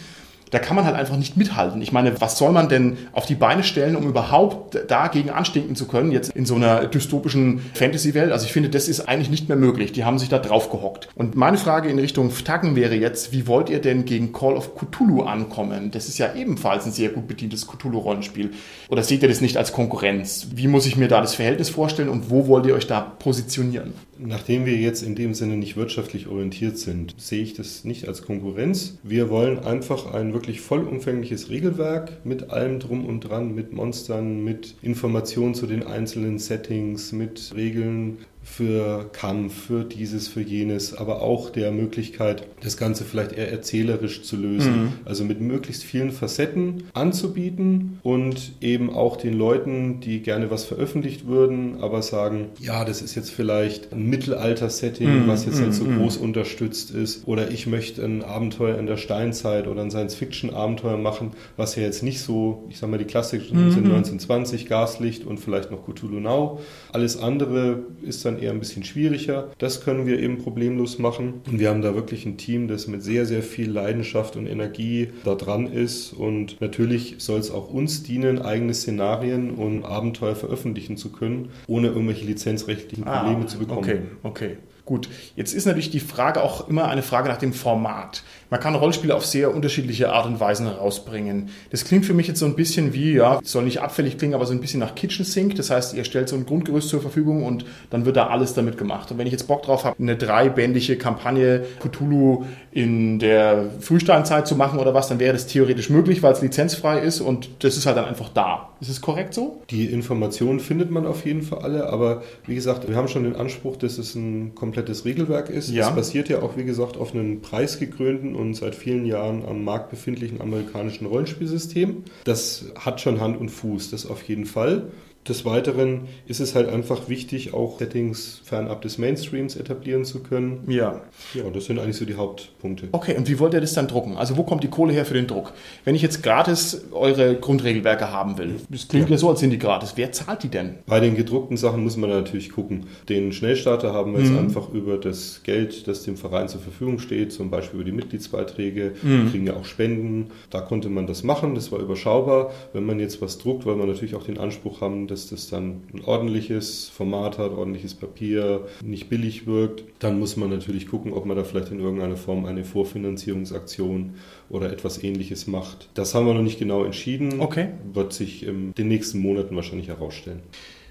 da kann man halt einfach nicht mithalten. Ich meine, was soll man denn auf die Beine stellen, um überhaupt dagegen anstinken zu können, jetzt in so einer dystopischen Fantasy-Welt? Also ich finde, das ist eigentlich nicht mehr möglich. Die haben sich da drauf gehockt. Und meine Frage in Richtung Tacken wäre jetzt, wie wollt ihr denn gegen Call of Cthulhu ankommen? Das ist ja ebenfalls ein sehr gut bedientes Cthulhu-Rollenspiel. Oder seht ihr das nicht als Konkurrenz? Wie muss ich mir da das Verhältnis vorstellen und wo wollt ihr euch da positionieren? Nachdem wir jetzt in dem Sinne nicht wirtschaftlich orientiert sind, sehe ich das nicht als Konkurrenz. Wir wollen einfach ein wirklich vollumfängliches Regelwerk mit allem drum und dran, mit Monstern, mit Informationen zu den einzelnen Settings, mit Regeln für Kampf, für dieses, für jenes, aber auch der Möglichkeit, das Ganze vielleicht eher erzählerisch zu lösen. Mhm. Also mit möglichst vielen Facetten anzubieten und eben auch den Leuten, die gerne was veröffentlicht würden, aber sagen, ja, das ist jetzt vielleicht ein Mittelalter-Setting, mhm. was jetzt mhm. nicht so mhm. groß unterstützt ist, oder ich möchte ein Abenteuer in der Steinzeit oder ein Science-Fiction-Abenteuer machen, was ja jetzt nicht so, ich sag mal, die klassischen sind 1920, mhm. Gaslicht und vielleicht noch Cthulhu Now. Alles andere ist dann dann eher ein bisschen schwieriger. Das können wir eben problemlos machen. Und wir haben da wirklich ein Team, das mit sehr, sehr viel Leidenschaft und Energie da dran ist. Und natürlich soll es auch uns dienen, eigene Szenarien und Abenteuer veröffentlichen zu können, ohne irgendwelche lizenzrechtlichen ah, Probleme ah, zu bekommen. Okay, okay. Gut, jetzt ist natürlich die Frage auch immer eine Frage nach dem Format. Man kann Rollenspiele auf sehr unterschiedliche Art und Weisen herausbringen. Das klingt für mich jetzt so ein bisschen wie, ja, soll nicht abfällig klingen, aber so ein bisschen nach Kitchen Sink. Das heißt, ihr stellt so ein Grundgerüst zur Verfügung und dann wird da alles damit gemacht. Und wenn ich jetzt Bock drauf habe, eine dreibändige Kampagne Cthulhu in der Frühsteinzeit zu machen oder was, dann wäre das theoretisch möglich, weil es lizenzfrei ist und das ist halt dann einfach da. Ist es korrekt so? Die Informationen findet man auf jeden Fall alle, aber wie gesagt, wir haben schon den Anspruch, dass es ein komplettes Regelwerk ist. Ja. Es basiert ja auch, wie gesagt, auf einem preisgekrönten und seit vielen Jahren am Markt befindlichen amerikanischen Rollenspielsystem. Das hat schon Hand und Fuß, das auf jeden Fall. Des Weiteren ist es halt einfach wichtig, auch Settings fernab des Mainstreams etablieren zu können. Ja. Ja, das sind eigentlich so die Hauptpunkte. Okay, und wie wollt ihr das dann drucken? Also wo kommt die Kohle her für den Druck? Wenn ich jetzt gratis eure Grundregelwerke haben will, das klingt ja, ja so, als sind die gratis. Wer zahlt die denn? Bei den gedruckten Sachen muss man natürlich gucken. Den Schnellstarter haben wir mhm. jetzt einfach über das Geld, das dem Verein zur Verfügung steht, zum Beispiel über die Mitgliedsbeiträge, mhm. kriegen ja auch Spenden. Da konnte man das machen, das war überschaubar. Wenn man jetzt was druckt, weil man natürlich auch den Anspruch haben, dass das dann ein ordentliches Format hat, ordentliches Papier, nicht billig wirkt, dann muss man natürlich gucken, ob man da vielleicht in irgendeiner Form eine Vorfinanzierungsaktion oder etwas ähnliches macht. Das haben wir noch nicht genau entschieden. Okay. Wird sich in den nächsten Monaten wahrscheinlich herausstellen.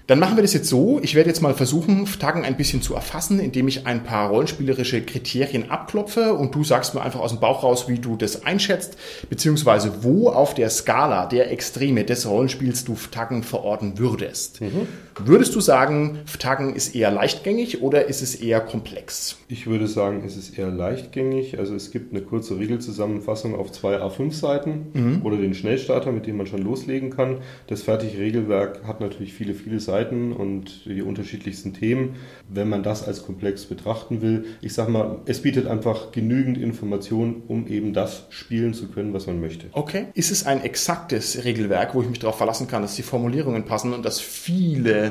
Dann machen wir das jetzt so. Ich werde jetzt mal versuchen, Tagen ein bisschen zu erfassen, indem ich ein paar rollenspielerische Kriterien abklopfe und du sagst mir einfach aus dem Bauch raus, wie du das einschätzt, beziehungsweise wo auf der Skala der Extreme des Rollenspiels du Tagen verorten würdest. Mhm. Würdest du sagen, Tagen ist eher leichtgängig oder ist es eher komplex? Ich würde sagen, es ist eher leichtgängig. Also es gibt eine kurze Regelzusammenfassung auf zwei A5-Seiten mhm. oder den Schnellstarter, mit dem man schon loslegen kann. Das fertige Regelwerk hat natürlich viele, viele Seiten Seiten und die unterschiedlichsten Themen, wenn man das als komplex betrachten will. Ich sage mal, es bietet einfach genügend Informationen, um eben das spielen zu können, was man möchte. Okay. Ist es ein exaktes Regelwerk, wo ich mich darauf verlassen kann, dass die Formulierungen passen und dass viele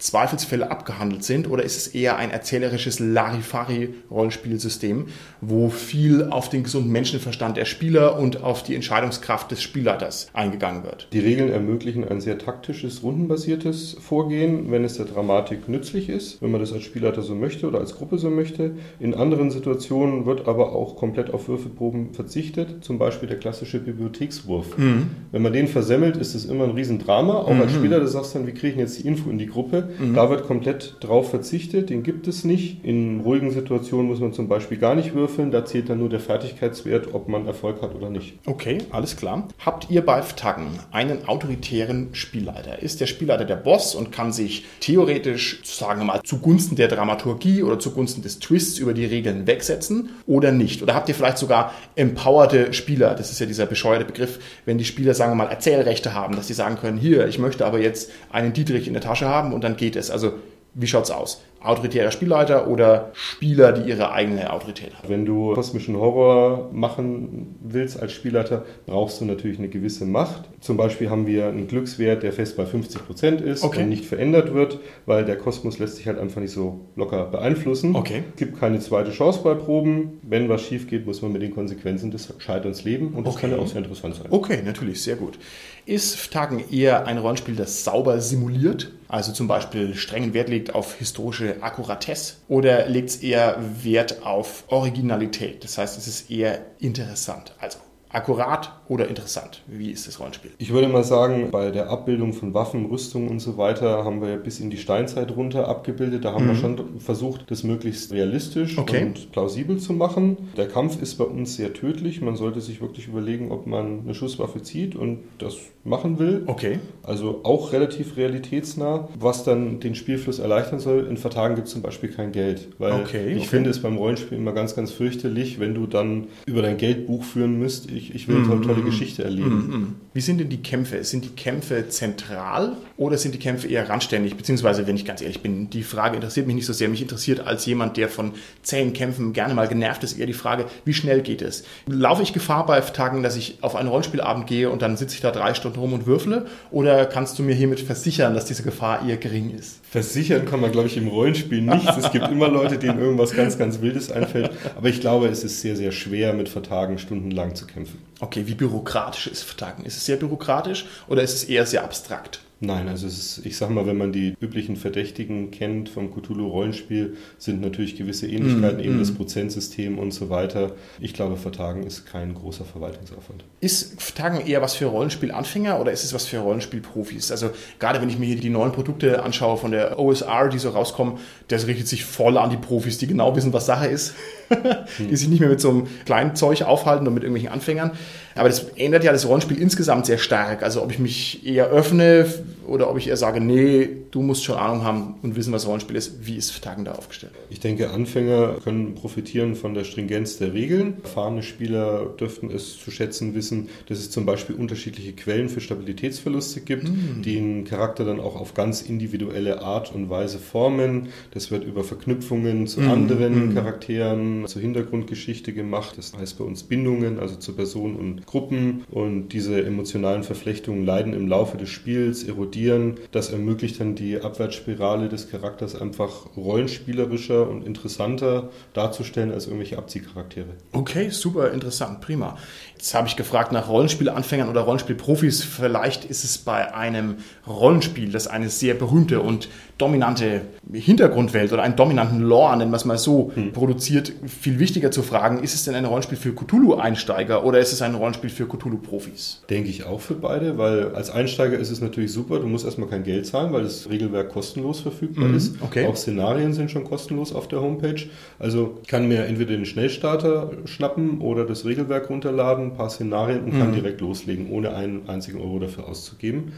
Zweifelsfälle abgehandelt sind oder ist es eher ein erzählerisches Larifari-Rollenspielsystem, wo viel auf den gesunden Menschenverstand der Spieler und auf die Entscheidungskraft des Spielleiters eingegangen wird? Die Regeln ermöglichen ein sehr taktisches, rundenbasiertes Vorgehen, wenn es der Dramatik nützlich ist, wenn man das als Spielleiter so möchte oder als Gruppe so möchte. In anderen Situationen wird aber auch komplett auf Würfelproben verzichtet, zum Beispiel der klassische Bibliothekswurf. Mhm. Wenn man den versemmelt, ist es immer ein Riesendrama, auch mhm. als Spieler, du sagst dann, wie kriege ich jetzt die Info in die Gruppe? Mhm. Da wird komplett drauf verzichtet, den gibt es nicht. In ruhigen Situationen muss man zum Beispiel gar nicht würfeln, da zählt dann nur der Fertigkeitswert, ob man Erfolg hat oder nicht. Okay, alles klar. Habt ihr bei Taggen einen autoritären Spielleiter? Ist der Spielleiter der Boss und kann sich theoretisch, sagen wir mal, zugunsten der Dramaturgie oder zugunsten des Twists über die Regeln wegsetzen oder nicht? Oder habt ihr vielleicht sogar empowerte Spieler? Das ist ja dieser bescheuerte Begriff, wenn die Spieler, sagen wir mal, Erzählrechte haben, dass sie sagen können, hier, ich möchte aber jetzt einen Dietrich in der Tasche haben und dann geht es. Also wie schaut's aus? Autoritärer Spielleiter oder Spieler, die ihre eigene Autorität haben. Wenn du kosmischen Horror machen willst als Spielleiter, brauchst du natürlich eine gewisse Macht. Zum Beispiel haben wir einen Glückswert, der fest bei 50 Prozent ist okay. und nicht verändert wird, weil der Kosmos lässt sich halt einfach nicht so locker beeinflussen. Okay. Es gibt keine zweite Chance bei Proben. Wenn was schief geht, muss man mit den Konsequenzen des Scheiterns leben und das okay. kann ja auch sehr interessant sein. Okay, natürlich, sehr gut. Ist Tagen eher ein Rollenspiel, das sauber simuliert, also zum Beispiel strengen Wert legt auf historische Akkuratesse oder legt es eher Wert auf Originalität? Das heißt, es ist eher interessant. Also akkurat oder interessant? Wie ist das Rollenspiel? Ich würde mal sagen, bei der Abbildung von Waffen, Rüstungen und so weiter haben wir bis in die Steinzeit runter abgebildet. Da haben mhm. wir schon versucht, das möglichst realistisch okay. und plausibel zu machen. Der Kampf ist bei uns sehr tödlich. Man sollte sich wirklich überlegen, ob man eine Schusswaffe zieht und das machen will. Okay. Also auch relativ realitätsnah, was dann den Spielfluss erleichtern soll. In Vertagen gibt es zum Beispiel kein Geld, weil okay, ich okay. finde es beim Rollenspiel immer ganz, ganz fürchterlich, wenn du dann über dein Geldbuch führen müsst. Ich, ich will mm, eine tolle mm, Geschichte erleben. Mm, Wie sind denn die Kämpfe? Sind die Kämpfe zentral oder sind die Kämpfe eher randständig? Beziehungsweise, wenn ich ganz ehrlich bin, die Frage interessiert mich nicht so sehr. Mich interessiert als jemand, der von zähen Kämpfen gerne mal genervt ist, eher die Frage, wie schnell geht es? Laufe ich Gefahr bei Tagen, dass ich auf einen Rollenspielabend gehe und dann sitze ich da drei Stunden rum und würfle? Oder kannst du mir hiermit versichern, dass diese Gefahr eher gering ist? Versichern kann man, glaube ich, im Rollenspiel nichts. es gibt immer Leute, denen irgendwas ganz, ganz Wildes einfällt. Aber ich glaube, es ist sehr, sehr schwer, mit Vertagen stundenlang zu kämpfen. Okay, wie bürokratisch ist Vertagen? Ist es sehr bürokratisch oder ist es eher sehr abstrakt? Nein, also ist, ich sag mal, wenn man die üblichen Verdächtigen kennt vom Cthulhu-Rollenspiel, sind natürlich gewisse Ähnlichkeiten, mm, eben mm. das Prozentsystem und so weiter. Ich glaube, Vertagen ist kein großer Verwaltungsaufwand. Ist Vertagen eher was für Rollenspielanfänger oder ist es was für Rollenspielprofis? Also gerade wenn ich mir hier die neuen Produkte anschaue von der OSR, die so rauskommen, das richtet sich voll an die Profis, die genau wissen, was Sache ist, die sich nicht mehr mit so einem kleinen Zeug aufhalten und mit irgendwelchen Anfängern. Aber das ändert ja das Rollenspiel insgesamt sehr stark. Also ob ich mich eher öffne oder ob ich eher sage, nee, du musst schon Ahnung haben und wissen, was Rollenspiel ist. Wie ist Tagen da aufgestellt? Ich denke, Anfänger können profitieren von der Stringenz der Regeln. Erfahrene Spieler dürften es zu schätzen wissen, dass es zum Beispiel unterschiedliche Quellen für Stabilitätsverluste gibt, mm. die einen Charakter dann auch auf ganz individuelle Art und Weise formen. Das wird über Verknüpfungen zu mm. anderen mm. Charakteren, zur Hintergrundgeschichte gemacht. Das heißt bei uns Bindungen, also zu Personen und Gruppen. Und diese emotionalen Verflechtungen leiden im Laufe des Spiels, erodieren. Das ermöglicht dann die Abwärtsspirale des Charakters einfach rollenspielerischer und interessanter darzustellen als irgendwelche Abziehcharaktere. Okay, super interessant, prima. Jetzt habe ich gefragt nach Rollenspielanfängern oder Rollenspielprofis. Vielleicht ist es bei einem Rollenspiel, das eine sehr berühmte und dominante Hintergrundwelt oder einen dominanten Lore, nennen wir es mal so, hm. produziert, viel wichtiger zu fragen, ist es denn ein Rollenspiel für Cthulhu-Einsteiger oder ist es ein Rollenspiel für Cthulhu-Profis? Denke ich auch für beide, weil als Einsteiger ist es natürlich super, du musst erstmal kein Geld zahlen, weil das Regelwerk kostenlos verfügbar mhm. ist. Okay. Auch Szenarien sind schon kostenlos auf der Homepage. Also kann mir entweder den Schnellstarter schnappen oder das Regelwerk runterladen, ein paar Szenarien und kann mhm. direkt loslegen, ohne einen einzigen Euro dafür auszugeben.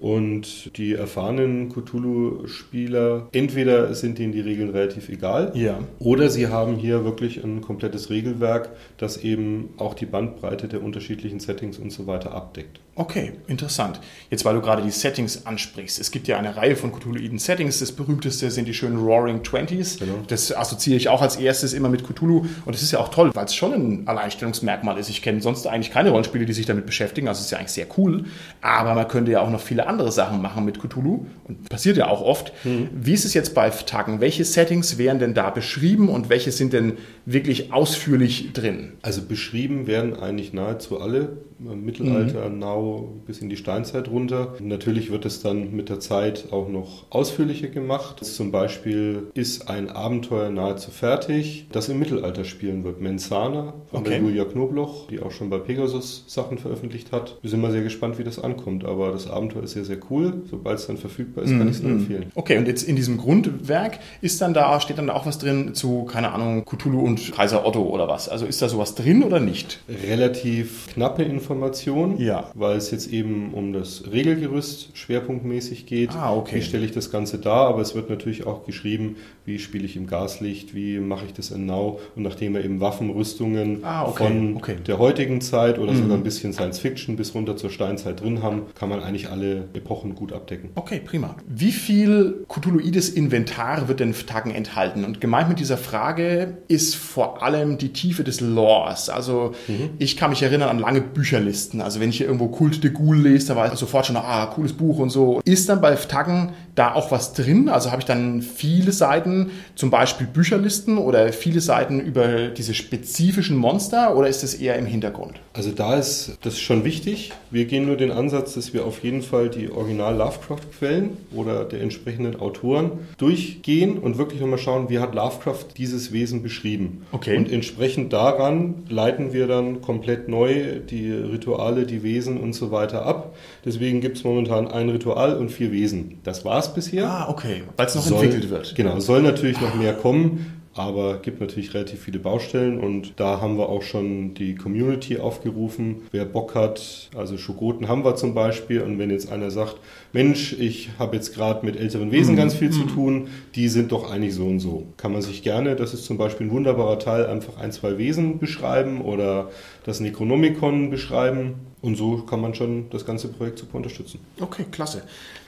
Und die erfahrenen Cthulhu-Spieler, entweder sind ihnen die Regeln relativ egal, ja. oder sie haben hier wirklich ein komplettes Regelwerk, das eben auch die Bandbreite der unterschiedlichen Settings und so weiter abdeckt. Okay, interessant. Jetzt, weil du gerade die Settings ansprichst. Es gibt ja eine Reihe von Cthulhuiden Settings. Das berühmteste sind die schönen Roaring Twenties. Genau. Das assoziiere ich auch als erstes immer mit Cthulhu. Und das ist ja auch toll, weil es schon ein Alleinstellungsmerkmal ist. Ich kenne sonst eigentlich keine Rollenspiele, die sich damit beschäftigen. Also es ist ja eigentlich sehr cool. Aber man könnte ja auch noch viele andere Sachen machen mit Cthulhu. Und passiert ja auch oft. Mhm. Wie ist es jetzt bei Tagen? Welche Settings wären denn da beschrieben und welche sind denn wirklich ausführlich drin? Also beschrieben werden eigentlich nahezu alle. Mittelalter, mhm. Now bis in die Steinzeit runter. Natürlich wird es dann mit der Zeit auch noch ausführlicher gemacht. Zum Beispiel ist ein Abenteuer nahezu fertig, das im Mittelalter spielen wird. Mensana von okay. der Julia Knobloch, die auch schon bei Pegasus Sachen veröffentlicht hat. Wir sind mal sehr gespannt, wie das ankommt, aber das Abenteuer ist sehr, sehr cool. Sobald es dann verfügbar ist, mhm. kann ich es nur empfehlen. Okay, und jetzt in diesem Grundwerk ist dann da, steht dann da auch was drin zu, keine Ahnung, Cthulhu und Kaiser Otto oder was? Also ist da sowas drin oder nicht? Relativ knappe Informationen Information, ja. weil es jetzt eben um das Regelgerüst schwerpunktmäßig geht. Ah, okay. Wie stelle ich das Ganze dar? Aber es wird natürlich auch geschrieben, wie spiele ich im Gaslicht, wie mache ich das in Now. Und nachdem wir eben Waffenrüstungen ah, okay. von okay. der heutigen Zeit oder mhm. sogar ein bisschen Science Fiction bis runter zur Steinzeit drin haben, kann man eigentlich alle Epochen gut abdecken. Okay, prima. Wie viel Cthulhuides Inventar wird denn Tagen enthalten? Und gemeint mit dieser Frage ist vor allem die Tiefe des Lores. Also mhm. ich kann mich erinnern an lange Bücher Bücherlisten. Also wenn ich hier irgendwo Kult de Ghoul lese, da war ich sofort schon, ah, cooles Buch und so. Ist dann bei Taggen da auch was drin? Also habe ich dann viele Seiten, zum Beispiel Bücherlisten oder viele Seiten über diese spezifischen Monster oder ist das eher im Hintergrund? Also da ist das schon wichtig. Wir gehen nur den Ansatz, dass wir auf jeden Fall die Original Lovecraft-Quellen oder der entsprechenden Autoren durchgehen und wirklich nochmal schauen, wie hat Lovecraft dieses Wesen beschrieben. Okay. Und entsprechend daran leiten wir dann komplett neu die Rituale, die Wesen und so weiter ab. Deswegen gibt es momentan ein Ritual und vier Wesen. Das war's bisher. Ah, okay. Weil es noch soll, entwickelt wird. Genau, soll natürlich noch mehr kommen aber gibt natürlich relativ viele Baustellen und da haben wir auch schon die Community aufgerufen. Wer Bock hat, also Schogoten haben wir zum Beispiel und wenn jetzt einer sagt, Mensch, ich habe jetzt gerade mit älteren Wesen mhm. ganz viel zu mhm. tun, die sind doch eigentlich so und so. Kann man sich gerne, das ist zum Beispiel ein wunderbarer Teil, einfach ein, zwei Wesen beschreiben oder das Necronomicon beschreiben und so kann man schon das ganze Projekt super unterstützen. Okay, klasse.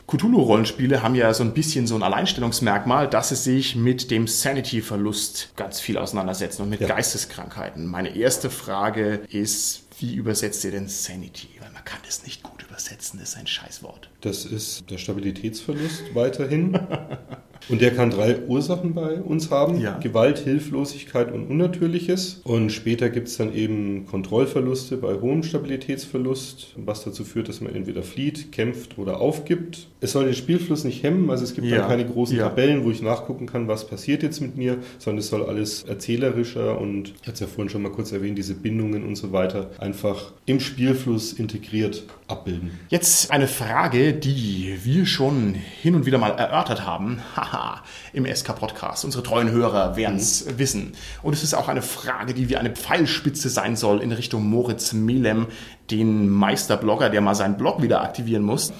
Cthulhu-Rollenspiele haben ja so ein bisschen so ein Alleinstellungsmerkmal, dass sie sich mit dem Sanity-Verlust ganz viel auseinandersetzen und mit ja. Geisteskrankheiten. Meine erste Frage ist, wie übersetzt ihr denn Sanity? Weil man kann das nicht gut übersetzen, das ist ein Scheißwort. Das ist der Stabilitätsverlust weiterhin. Und der kann drei Ursachen bei uns haben. Ja. Gewalt, Hilflosigkeit und Unnatürliches. Und später gibt es dann eben Kontrollverluste bei hohem Stabilitätsverlust, was dazu führt, dass man entweder flieht, kämpft oder aufgibt. Es soll den Spielfluss nicht hemmen, also es gibt ja. dann keine großen ja. Tabellen, wo ich nachgucken kann, was passiert jetzt mit mir, sondern es soll alles erzählerischer und ich hatte es ja vorhin schon mal kurz erwähnt, diese Bindungen und so weiter einfach im Spielfluss integriert abbilden. Jetzt eine Frage, die wir schon hin und wieder mal erörtert haben. Haha, im SK-Podcast. Unsere treuen Hörer werden es mhm. wissen. Und es ist auch eine Frage, die wie eine Pfeilspitze sein soll in Richtung Moritz Melem, den Meisterblogger, der mal seinen Blog wieder aktivieren muss.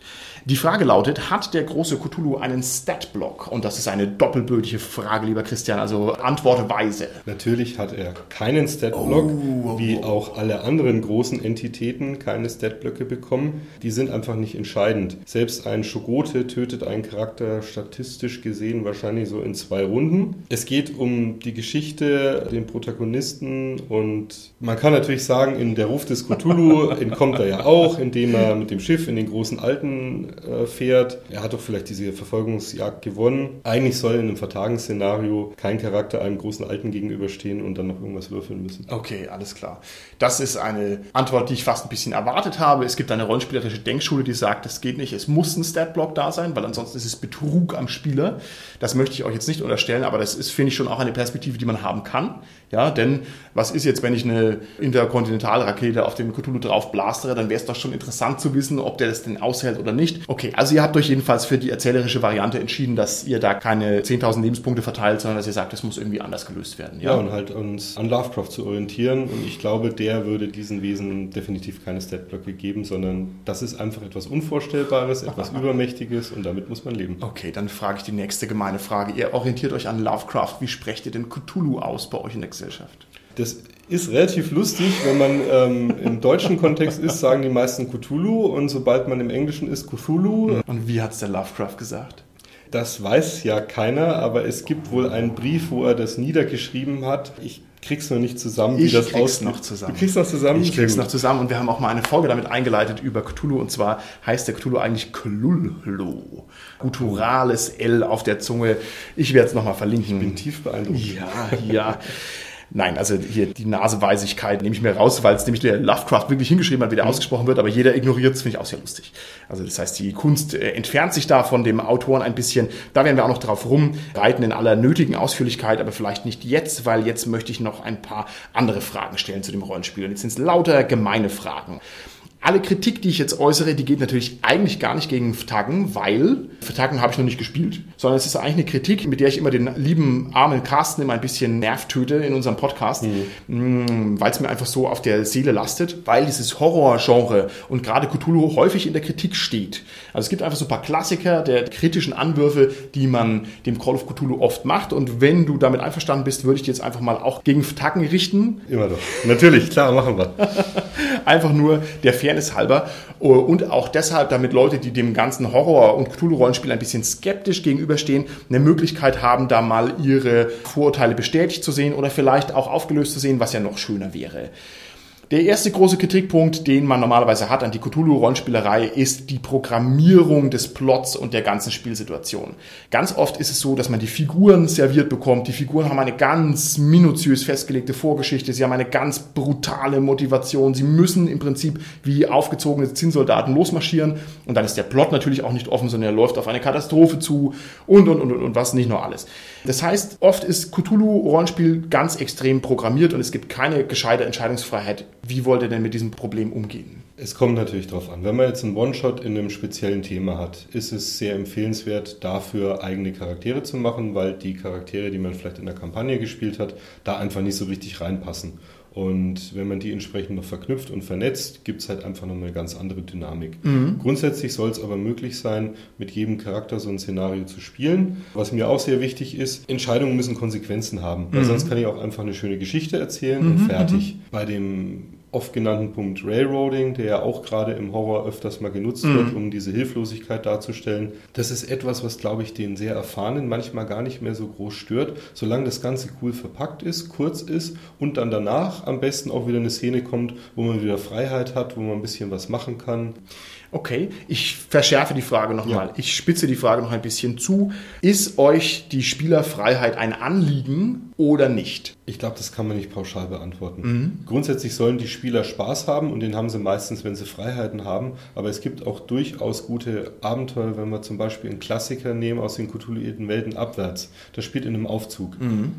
Die Frage lautet, hat der große Cthulhu einen Stat-Block? Und das ist eine doppelbödige Frage, lieber Christian, also antworte weise. Natürlich hat er keinen Stat-Block, Oh, oh, wie oh. auch alle anderen großen Entitäten keine Stat-Blöcke bekommen. Die sind einfach nicht entscheidend. Selbst ein Shogote tötet einen Charakter statistisch gesehen wahrscheinlich so in zwei Runden. Es geht um die Geschichte, den Protagonisten und man kann natürlich sagen, in der Ruf des Cthulhu entkommt er ja auch, indem er mit dem Schiff in den großen Alten äh, fährt. Er hat doch vielleicht diese Verfolgungsjagd gewonnen. Eigentlich soll in einem Vertagungsszenario kein Charakter einem großen Alten gegenüberstehen und dann noch irgendwas würfeln müssen. Okay, alles klar. Das ist eine Antwort, die ich fast ein bisschen erwartet habe. Es gibt eine rollenspielerische Denkschule, die sagt, das geht nicht, es muss ein Statblock da sein, weil ansonsten ist es Betrug am Spieler. Das möchte ich euch jetzt nicht unterstellen, aber das ist, finde ich, schon auch eine Perspektive, die man haben kann. Ja, denn was ist jetzt, wenn ich eine Interkontinentalrakete auf den Cthulhu drauf blastere, dann wäre es doch schon interessant zu wissen, ob der das denn aushält oder nicht. Okay, also ihr habt euch jedenfalls für die erzählerische Variante entschieden, dass ihr da keine 10.000 Lebenspunkte verteilt, sondern dass ihr sagt, das muss irgendwie anders gelöst werden. Ja, und halt uns an Lovecraft zu orientieren. Und ich glaube, der würde diesen Wesen definitiv keine Statblöcke geben, sondern das ist einfach etwas Unvorstellbares, etwas Übermächtiges und damit muss man leben. Okay, dann frage ich die nächste gemeine Frage. Ihr orientiert euch an Lovecraft. Wie sprecht ihr denn Cthulhu aus bei euch in der Gesellschaft? Das ist relativ lustig, wenn man ähm, im deutschen Kontext ist, sagen die meisten Cthulhu und sobald man im Englischen ist, Cthulhu. Und wie hat's der Lovecraft gesagt? Das weiß ja keiner, aber es gibt wohl einen Brief, wo er das niedergeschrieben hat. Ich krieg's noch nicht zusammen, wie Ich das krieg's aussieht. noch zusammen. Du kriegst noch zusammen? Ich krieg's noch zusammen und wir haben auch mal eine Folge damit eingeleitet über Cthulhu und zwar heißt der Cthulhu eigentlich Klullo. Gutturales L auf der Zunge. Ich werde es nochmal verlinken. bin tief beeindruckt. Ja, ja. Nein, also hier die Naseweisigkeit nehme ich mir raus, weil es nämlich der Lovecraft wirklich hingeschrieben hat, wie der ausgesprochen wird, aber jeder ignoriert es, finde ich auch sehr lustig. Also das heißt, die Kunst äh, entfernt sich da von dem Autoren ein bisschen. Da werden wir auch noch drauf rumreiten in aller nötigen Ausführlichkeit, aber vielleicht nicht jetzt, weil jetzt möchte ich noch ein paar andere Fragen stellen zu dem Rollenspiel. Und jetzt sind es lauter gemeine Fragen. Alle Kritik, die ich jetzt äußere, die geht natürlich eigentlich gar nicht gegen Taggen, weil für Taggen habe ich noch nicht gespielt, sondern es ist eigentlich eine Kritik, mit der ich immer den lieben armen Carsten immer ein bisschen nervtöte in unserem Podcast, mm, weil es mir einfach so auf der Seele lastet, weil dieses Horrorgenre und gerade Cthulhu häufig in der Kritik steht. Also es gibt einfach so ein paar Klassiker der kritischen Anwürfe, die man dem Call of Cthulhu oft macht und wenn du damit einverstanden bist, würde ich dir jetzt einfach mal auch gegen Taggen richten, Immer doch. Natürlich, klar, machen wir. Einfach nur der Fairness halber und auch deshalb, damit Leute, die dem ganzen Horror- und Cthulhu-Rollenspiel ein bisschen skeptisch gegenüberstehen, eine Möglichkeit haben, da mal ihre Vorurteile bestätigt zu sehen oder vielleicht auch aufgelöst zu sehen, was ja noch schöner wäre. Der erste große Kritikpunkt, den man normalerweise hat an die Cthulhu-Rollenspielerei, ist die Programmierung des Plots und der ganzen Spielsituation. Ganz oft ist es so, dass man die Figuren serviert bekommt. Die Figuren haben eine ganz minutiös festgelegte Vorgeschichte. Sie haben eine ganz brutale Motivation. Sie müssen im Prinzip wie aufgezogene Zinnsoldaten losmarschieren. Und dann ist der Plot natürlich auch nicht offen, sondern er läuft auf eine Katastrophe zu und, und, und, und, und was nicht nur alles. Das heißt, oft ist Cthulhu-Rollenspiel ganz extrem programmiert und es gibt keine gescheite Entscheidungsfreiheit. Wie wollt ihr denn mit diesem Problem umgehen? Es kommt natürlich drauf an. Wenn man jetzt einen One-Shot in einem speziellen Thema hat, ist es sehr empfehlenswert, dafür eigene Charaktere zu machen, weil die Charaktere, die man vielleicht in der Kampagne gespielt hat, da einfach nicht so richtig reinpassen. Und wenn man die entsprechend noch verknüpft und vernetzt, gibt es halt einfach noch eine ganz andere Dynamik. Grundsätzlich soll es aber möglich sein, mit jedem Charakter so ein Szenario zu spielen. Was mir auch sehr wichtig ist, Entscheidungen müssen Konsequenzen haben, weil sonst kann ich auch einfach eine schöne Geschichte erzählen und fertig. Bei dem oft genannten Punkt Railroading, der ja auch gerade im Horror öfters mal genutzt wird, um diese Hilflosigkeit darzustellen. Das ist etwas, was, glaube ich, den sehr Erfahrenen manchmal gar nicht mehr so groß stört, solange das Ganze cool verpackt ist, kurz ist und dann danach am besten auch wieder eine Szene kommt, wo man wieder Freiheit hat, wo man ein bisschen was machen kann. Okay, ich verschärfe die Frage nochmal. Ja. Ich spitze die Frage noch ein bisschen zu. Ist euch die Spielerfreiheit ein Anliegen oder nicht? Ich glaube, das kann man nicht pauschal beantworten. Grundsätzlich sollen die Spieler Spaß haben und den haben sie meistens, wenn sie Freiheiten haben. Aber es gibt auch durchaus gute Abenteuer, wenn wir zum Beispiel einen Klassiker nehmen aus den Cthulhuiden Welten abwärts. Das spielt in einem Aufzug.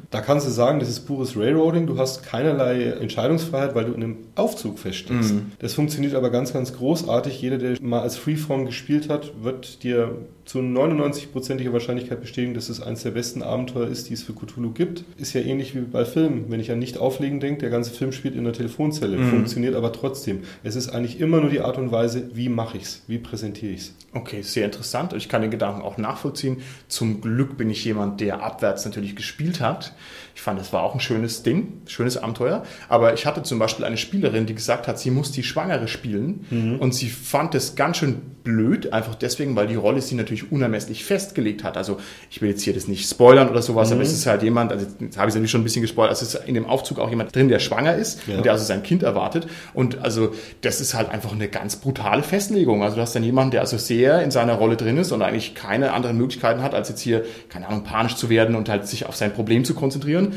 Da kannst du sagen, das ist pures Railroading. Du hast keinerlei Entscheidungsfreiheit, weil du in einem Aufzug feststeckst. Das funktioniert aber ganz, ganz großartig. Jeder, der mal als Freeform gespielt hat, wird dir zu 99%iger Wahrscheinlichkeit bestätigen, dass es eines der besten Abenteuer ist, die es für Cthulhu gibt. Ist ja ähnlich wie bei Filmen. Wenn ich an nicht auflegen denke, der ganze Film spielt in der Telefonzelle. funktioniert aber trotzdem. Es ist eigentlich immer nur die Art und Weise, wie mache ich es, wie präsentiere ich es. Okay, sehr interessant. Ich kann den Gedanken auch nachvollziehen. Zum Glück bin ich jemand, der abwärts natürlich gespielt hat. Ich fand, es war auch ein schönes Ding, schönes Abenteuer. Aber ich hatte zum Beispiel eine Spielerin, die gesagt hat, sie muss die Schwangere spielen. Mhm. Und sie fand es ganz schön blöd, einfach deswegen, weil die Rolle sie natürlich unermesslich festgelegt hat. Also ich will jetzt hier das nicht spoilern oder sowas, mhm. aber es ist halt jemand, also jetzt habe ich es natürlich schon ein bisschen gespoilert, es ist in dem Aufzug auch jemand drin, der schwanger ist ja. und der also sein Kind erwartet. Und also das ist halt einfach eine ganz brutale Festlegung. Also du hast dann jemanden, der also sehr in seiner Rolle drin ist und eigentlich keine anderen Möglichkeiten hat, als jetzt hier, keine Ahnung, panisch zu werden und halt sich auf sein Problem zu konzentrieren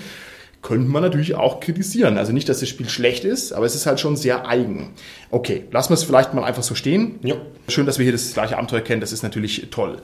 könnte man natürlich auch kritisieren. Also nicht, dass das Spiel schlecht ist, aber es ist halt schon sehr eigen. Okay, lassen wir es vielleicht mal einfach so stehen. Ja. Schön, dass wir hier das gleiche Abenteuer kennen, das ist natürlich toll.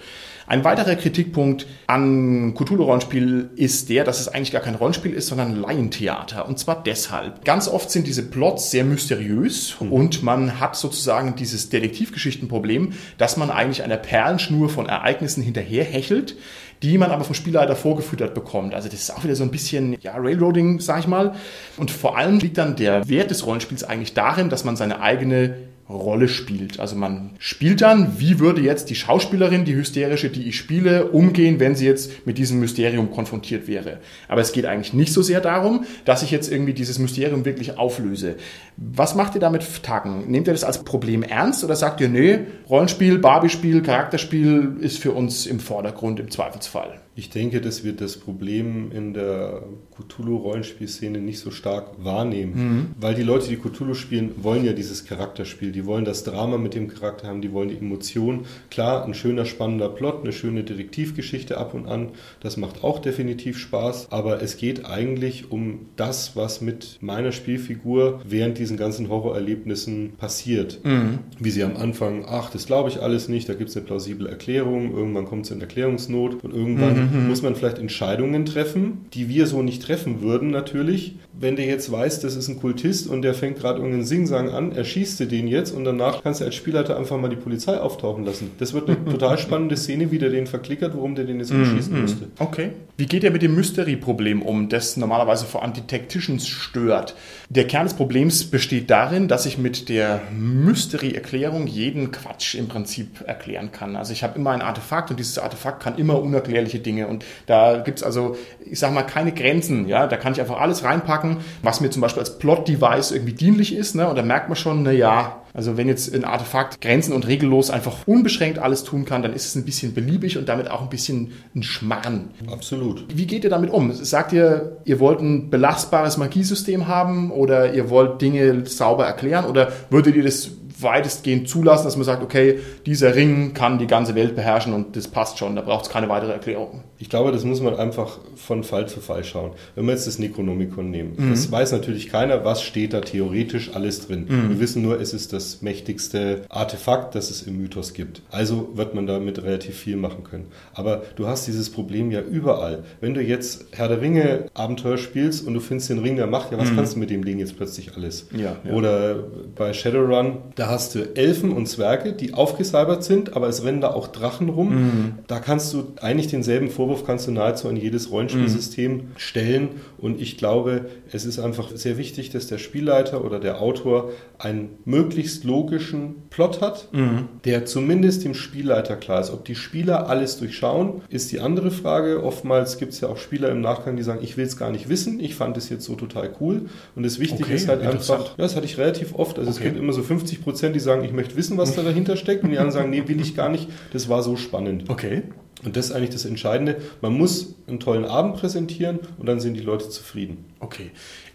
Ein weiterer Kritikpunkt an Cthulhu-Rollenspiel ist der, dass es eigentlich gar kein Rollenspiel ist, sondern Laientheater. Und zwar deshalb. Ganz oft sind diese Plots sehr mysteriös mhm. und man hat sozusagen dieses Detektivgeschichtenproblem, dass man eigentlich einer Perlenschnur von Ereignissen hinterherhechelt, die man aber vom Spielleiter vorgefüttert bekommt. Also das ist auch wieder so ein bisschen ja, Railroading, sag ich mal. Und vor allem liegt dann der Wert des Rollenspiels eigentlich darin, dass man seine eigene Rolle spielt. Also man spielt dann, wie würde jetzt die Schauspielerin, die hysterische, die ich spiele, umgehen, wenn sie jetzt mit diesem Mysterium konfrontiert wäre. Aber es geht eigentlich nicht so sehr darum, dass ich jetzt irgendwie dieses Mysterium wirklich auflöse. Was macht ihr damit Tagen? Nehmt ihr das als Problem ernst oder sagt ihr, nee, Rollenspiel, Barbie-Spiel, Charakterspiel ist für uns im Vordergrund im Zweifelsfall? Ich denke, dass wir das Problem in der Cthulhu-Rollenspielszene nicht so stark wahrnehmen, mhm. weil die Leute, die Cthulhu spielen, wollen ja dieses Charakterspiel. Die wollen das Drama mit dem Charakter haben, die wollen die Emotion. Klar, ein schöner, spannender Plot, eine schöne Detektivgeschichte ab und an, das macht auch definitiv Spaß, aber es geht eigentlich um das, was mit meiner Spielfigur während diesen ganzen Horrorerlebnissen passiert. Mhm. Wie sie am Anfang, ach, das glaube ich alles nicht, da gibt es eine plausible Erklärung, irgendwann kommt es in Erklärungsnot und irgendwann mhm. Muss man vielleicht Entscheidungen treffen, die wir so nicht treffen würden natürlich. Wenn der jetzt weiß, das ist ein Kultist und der fängt gerade irgendeinen Singsang an, erschießt du den jetzt und danach kannst du als Spielleiter einfach mal die Polizei auftauchen lassen. Das wird eine total spannende Szene, wie der den verklickert, warum der den jetzt erschießen mhm. müsste. Okay. Wie geht er mit dem Mystery-Problem um, das normalerweise vor allem die Tacticians stört? Der Kern des Problems besteht darin, dass ich mit der Mystery-Erklärung jeden Quatsch im Prinzip erklären kann. Also ich habe immer ein Artefakt und dieses Artefakt kann immer unerklärliche Dinge und da gibt's also, ich sag mal, keine Grenzen. Ja, Da kann ich einfach alles reinpacken, was mir zum Beispiel als Plot-Device irgendwie dienlich ist. Ne? Und da merkt man schon, na ja, also wenn jetzt ein Artefakt grenzen- und regellos einfach unbeschränkt alles tun kann, dann ist es ein bisschen beliebig und damit auch ein bisschen ein Schmarren. Absolut. Wie geht ihr damit um? Sagt ihr, ihr wollt ein belastbares Magiesystem haben oder ihr wollt Dinge sauber erklären oder würdet ihr das weitestgehend zulassen, dass man sagt, okay, dieser Ring kann die ganze Welt beherrschen und das passt schon, da braucht es keine weitere Erklärung. Ich glaube, das muss man einfach von Fall zu Fall schauen. Wenn wir jetzt das Necronomicon nehmen, mhm. das weiß natürlich keiner, was steht da theoretisch alles drin. Mhm. Wir wissen nur, es ist das mächtigste Artefakt, das es im Mythos gibt. Also wird man damit relativ viel machen können. Aber du hast dieses Problem ja überall. Wenn du jetzt Herr der Ringe Abenteuer spielst und du findest den Ring der Macht, ja, was mhm. kannst du mit dem Ding jetzt plötzlich alles? Ja, ja. Oder bei Shadowrun, da hast du Elfen und Zwerge, die aufgesalbert sind, aber es rennen da auch Drachen rum. Mhm. Da kannst du eigentlich denselben Vorwurf kannst du nahezu an jedes Rollenspielsystem mhm. stellen. Und ich glaube, es ist einfach sehr wichtig, dass der Spielleiter oder der Autor einen möglichst logischen Plot hat, mhm. der zumindest dem Spielleiter klar ist. Ob die Spieler alles durchschauen, ist die andere Frage. Oftmals gibt es ja auch Spieler im Nachgang, die sagen, ich will es gar nicht wissen, ich fand es jetzt so total cool. Und das Wichtige okay, ist halt einfach, ja, das hatte ich relativ oft. Also okay. es gibt immer so 50 Prozent Prozent, die sagen, ich möchte wissen, was da dahinter steckt, und die anderen sagen, nee, will ich gar nicht. Das war so spannend. Okay. Und das ist eigentlich das Entscheidende. Man muss einen tollen Abend präsentieren und dann sind die Leute zufrieden. Okay.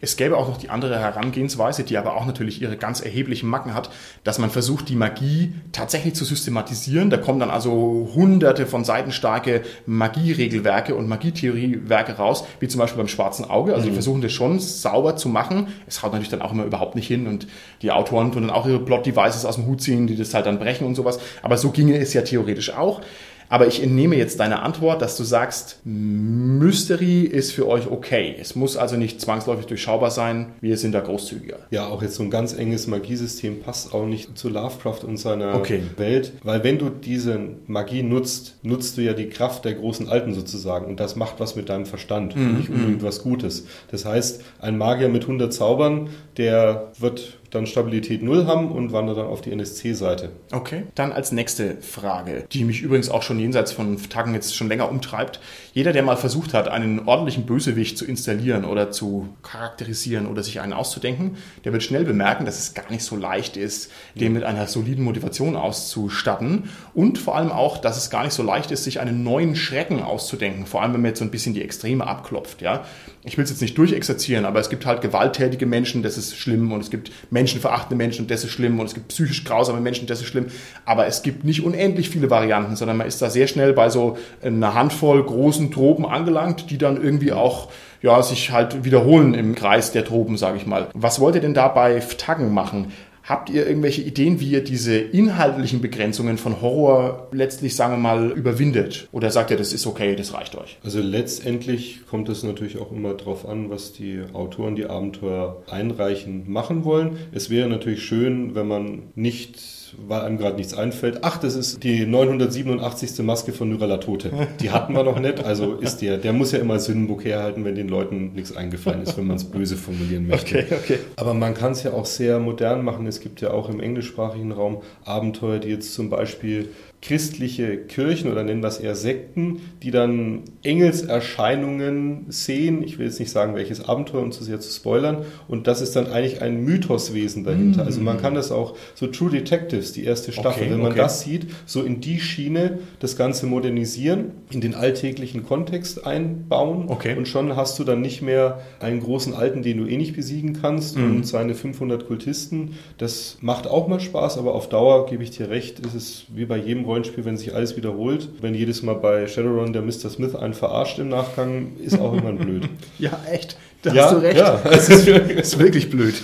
Es gäbe auch noch die andere Herangehensweise, die aber auch natürlich ihre ganz erheblichen Macken hat, dass man versucht, die Magie tatsächlich zu systematisieren. Da kommen dann also hunderte von seitenstarke Magieregelwerke und Magietheoriewerke raus, wie zum Beispiel beim Schwarzen Auge. Also mhm. die versuchen das schon sauber zu machen. Es haut natürlich dann auch immer überhaupt nicht hin und die Autoren tun dann auch ihre Plot-Devices aus dem Hut ziehen, die das halt dann brechen und sowas. Aber so ginge es ja theoretisch auch. Aber ich entnehme jetzt deine Antwort, dass du sagst, Mystery ist für euch okay. Es muss also nicht zwangsläufig durchschaubar sein. Wir sind da großzügiger. Ja, auch jetzt so ein ganz enges Magiesystem passt auch nicht zu Lovecraft und seiner okay. Welt. Weil wenn du diese Magie nutzt, nutzt du ja die Kraft der großen Alten sozusagen. Und das macht was mit deinem Verstand. Mm, nicht unbedingt mm. was Gutes. Das heißt, ein Magier mit 100 Zaubern, der wird dann Stabilität 0 haben und wandere dann auf die NSC-Seite. Okay. Dann als nächste Frage, die mich übrigens auch schon jenseits von Tagen jetzt schon länger umtreibt. Jeder, der mal versucht hat, einen ordentlichen Bösewicht zu installieren oder zu charakterisieren oder sich einen auszudenken, der wird schnell bemerken, dass es gar nicht so leicht ist, den mit einer soliden Motivation auszustatten und vor allem auch, dass es gar nicht so leicht ist, sich einen neuen Schrecken auszudenken, vor allem wenn man jetzt so ein bisschen die Extreme abklopft. Ja? Ich will es jetzt nicht durchexerzieren, aber es gibt halt gewalttätige Menschen, das ist schlimm und es gibt menschenverachtende Menschen und das ist schlimm und es gibt psychisch grausame Menschen, das ist schlimm, aber es gibt nicht unendlich viele Varianten, sondern man ist da sehr schnell bei so einer Handvoll großen Tropen angelangt, die dann irgendwie auch ja, sich halt wiederholen im Kreis der Tropen, sage ich mal. Was wollt ihr denn da bei Taggen machen? Habt ihr irgendwelche Ideen, wie ihr diese inhaltlichen Begrenzungen von Horror letztlich, sagen wir mal, überwindet? Oder sagt ihr, das ist okay, das reicht euch? Also letztendlich kommt es natürlich auch immer darauf an, was die Autoren, die Abenteuer einreichen, machen wollen. Es wäre natürlich schön, wenn man nicht weil einem gerade nichts einfällt. Ach, das ist die 987. Maske von Nurella Tote. Die hatten wir noch nicht. Also ist der, der muss ja immer Sündenbuch herhalten, wenn den Leuten nichts eingefallen ist, wenn man es böse formulieren möchte. Okay, okay. Aber man kann es ja auch sehr modern machen. Es gibt ja auch im englischsprachigen Raum Abenteuer, die jetzt zum Beispiel christliche Kirchen oder nennen wir es eher Sekten, die dann Engelserscheinungen sehen. Ich will jetzt nicht sagen, welches Abenteuer, um zu sehr zu spoilern. Und das ist dann eigentlich ein Mythoswesen dahinter. Mm. Also man kann das auch, so True Detectives, die erste Staffel, okay, wenn man okay. das sieht, so in die Schiene das Ganze modernisieren, in den alltäglichen Kontext einbauen. Okay. Und schon hast du dann nicht mehr einen großen Alten, den du eh nicht besiegen kannst mm. und seine 500 Kultisten. Das macht auch mal Spaß, aber auf Dauer, gebe ich dir recht, ist es wie bei jedem Rollenspiel, wenn sich alles wiederholt. Wenn jedes Mal bei Shadowrun der Mr. Smith einen verarscht im Nachgang, ist auch immer blöd. ja, echt. Da ja, hast du recht. Ja. Das ist, ist wirklich blöd.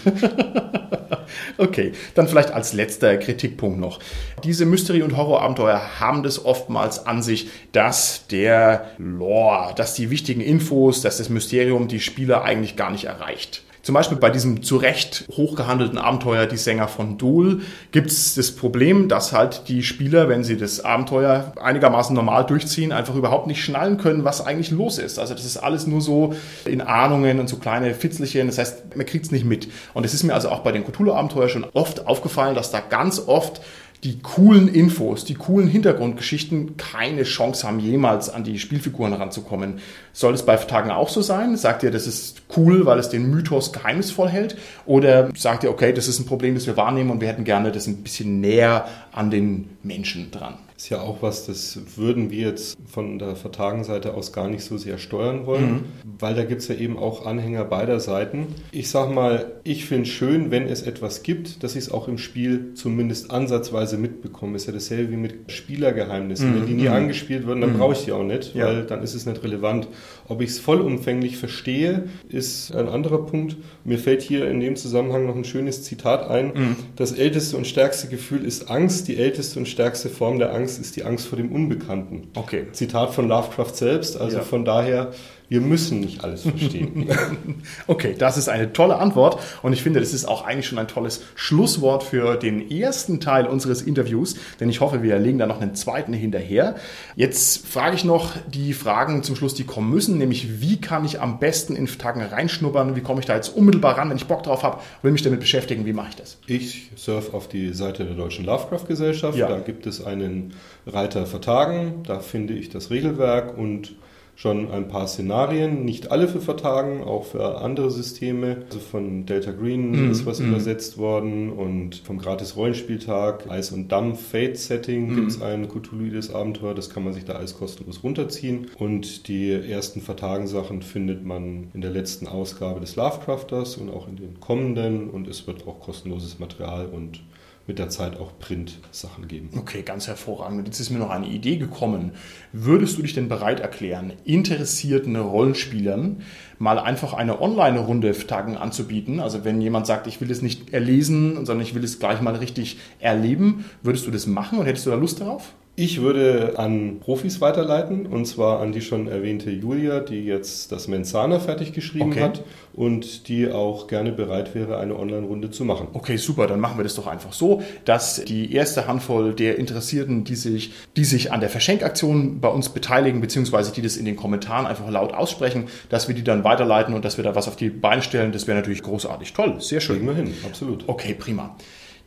Okay, dann vielleicht als letzter Kritikpunkt noch. Diese Mystery- und Horrorabenteuer haben das oftmals an sich, dass der Lore, dass die wichtigen Infos, dass das Mysterium die Spieler eigentlich gar nicht erreicht. Zum Beispiel bei diesem zu Recht hochgehandelten Abenteuer Die Sänger von Dol gibt es das Problem, dass halt die Spieler, wenn sie das Abenteuer einigermaßen normal durchziehen, einfach überhaupt nicht schnallen können, was eigentlich los ist. Also das ist alles nur so in Ahnungen und so kleine Fitzelchen. Das heißt, man kriegt es nicht mit. Und es ist mir also auch bei den Cthulhu-Abenteuern schon oft aufgefallen, dass da ganz oft die coolen Infos, die coolen Hintergrundgeschichten keine Chance haben, jemals an die Spielfiguren ranzukommen. Soll es bei Tagen auch so sein? Sagt ihr, das ist cool, weil es den Mythos geheimnisvoll hält? Oder sagt ihr, okay, das ist ein Problem, das wir wahrnehmen und wir hätten gerne das ein bisschen näher an den Menschen dran? Ist ja auch was, das würden wir jetzt von der Vertagenseite aus gar nicht so sehr steuern wollen, mhm. weil da gibt es ja eben auch Anhänger beider Seiten. Ich sag mal, ich finde es schön, wenn es etwas gibt, dass ich es auch im Spiel zumindest ansatzweise mitbekomme. Ist ja dasselbe wie mit Spielergeheimnissen. Mhm. Wenn die nie mhm. angespielt würden, dann mhm. brauche ich die auch nicht, ja. weil dann ist es nicht relevant. Ob ich es vollumfänglich verstehe, ist ein anderer Punkt. Mir fällt hier in dem Zusammenhang noch ein schönes Zitat ein. Mhm. Das älteste und stärkste Gefühl ist Angst. Die älteste und stärkste Form der Angst ist die Angst vor dem Unbekannten. Okay. Zitat von Lovecraft selbst. Also ja. von daher wir müssen nicht alles verstehen. okay, das ist eine tolle Antwort und ich finde, das ist auch eigentlich schon ein tolles Schlusswort für den ersten Teil unseres Interviews, denn ich hoffe, wir legen da noch einen zweiten hinterher. Jetzt frage ich noch die Fragen zum Schluss, die kommen müssen, nämlich wie kann ich am besten in Tagen reinschnuppern, wie komme ich da jetzt unmittelbar ran, wenn ich Bock drauf habe, will mich damit beschäftigen, wie mache ich das? Ich surfe auf die Seite der Deutschen Lovecraft Gesellschaft, ja. da gibt es einen Reiter Vertagen, da finde ich das Regelwerk und schon ein paar Szenarien, nicht alle für Vertagen, auch für andere Systeme. Also von Delta Green mm, ist was mm. übersetzt worden und vom Gratis Rollenspieltag Eis und Dampf Fate Setting mm. gibt es ein Cthulhuides Abenteuer, das kann man sich da alles kostenlos runterziehen. Und die ersten Vertagensachen findet man in der letzten Ausgabe des Lovecrafters und auch in den kommenden und es wird auch kostenloses Material und mit der Zeit auch Print-Sachen geben. Okay, ganz hervorragend. Jetzt ist mir noch eine Idee gekommen. Würdest du dich denn bereit erklären, interessierten Rollenspielern mal einfach eine Online-Runde Tagen anzubieten? Also wenn jemand sagt, ich will es nicht erlesen, sondern ich will es gleich mal richtig erleben, würdest du das machen und hättest du da Lust darauf? Ich würde an Profis weiterleiten und zwar an die schon erwähnte Julia, die jetzt das Menzana fertig geschrieben Okay. hat und die auch gerne bereit wäre, eine Online-Runde zu machen. Okay, super, dann machen wir das doch einfach so, dass die erste Handvoll der Interessierten, die sich, die sich an der Verschenkaktion bei uns beteiligen, beziehungsweise die das in den Kommentaren einfach laut aussprechen, dass wir die dann weiterleiten und dass wir da was auf die Beine stellen, das wäre natürlich großartig. Toll, sehr schön. Kriegen wir hin, absolut. Okay, prima.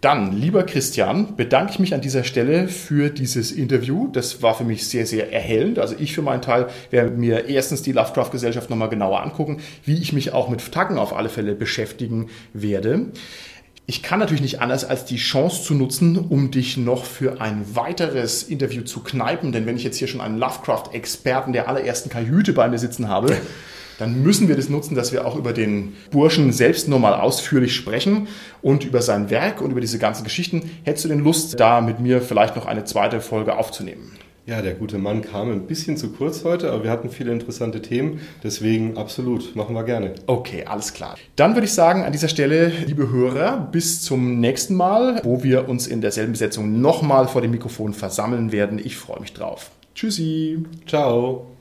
Dann, lieber Christian, bedanke ich mich an dieser Stelle für dieses Interview. Das war für mich sehr, sehr erhellend. Also ich für meinen Teil werde mir erstens die Lovecraft-Gesellschaft nochmal genauer angucken, wie ich mich auch mit Tacken auf alle Fälle beschäftigen werde. Ich kann natürlich nicht anders, als die Chance zu nutzen, um dich noch für ein weiteres Interview zu kneipen. Denn wenn ich jetzt hier schon einen Lovecraft-Experten der allerersten Kajüte bei mir sitzen habe, dann müssen wir das nutzen, dass wir auch über den Burschen selbst nochmal ausführlich sprechen und über sein Werk und über diese ganzen Geschichten. Hättest du denn Lust, da mit mir vielleicht noch eine zweite Folge aufzunehmen? Ja, der gute Mann kam ein bisschen zu kurz heute, aber wir hatten viele interessante Themen, deswegen absolut, machen wir gerne. Okay, alles klar. Dann würde ich sagen, an dieser Stelle, liebe Hörer, bis zum nächsten Mal, wo wir uns in derselben Besetzung nochmal vor dem Mikrofon versammeln werden. Ich freue mich drauf. Tschüssi. Ciao.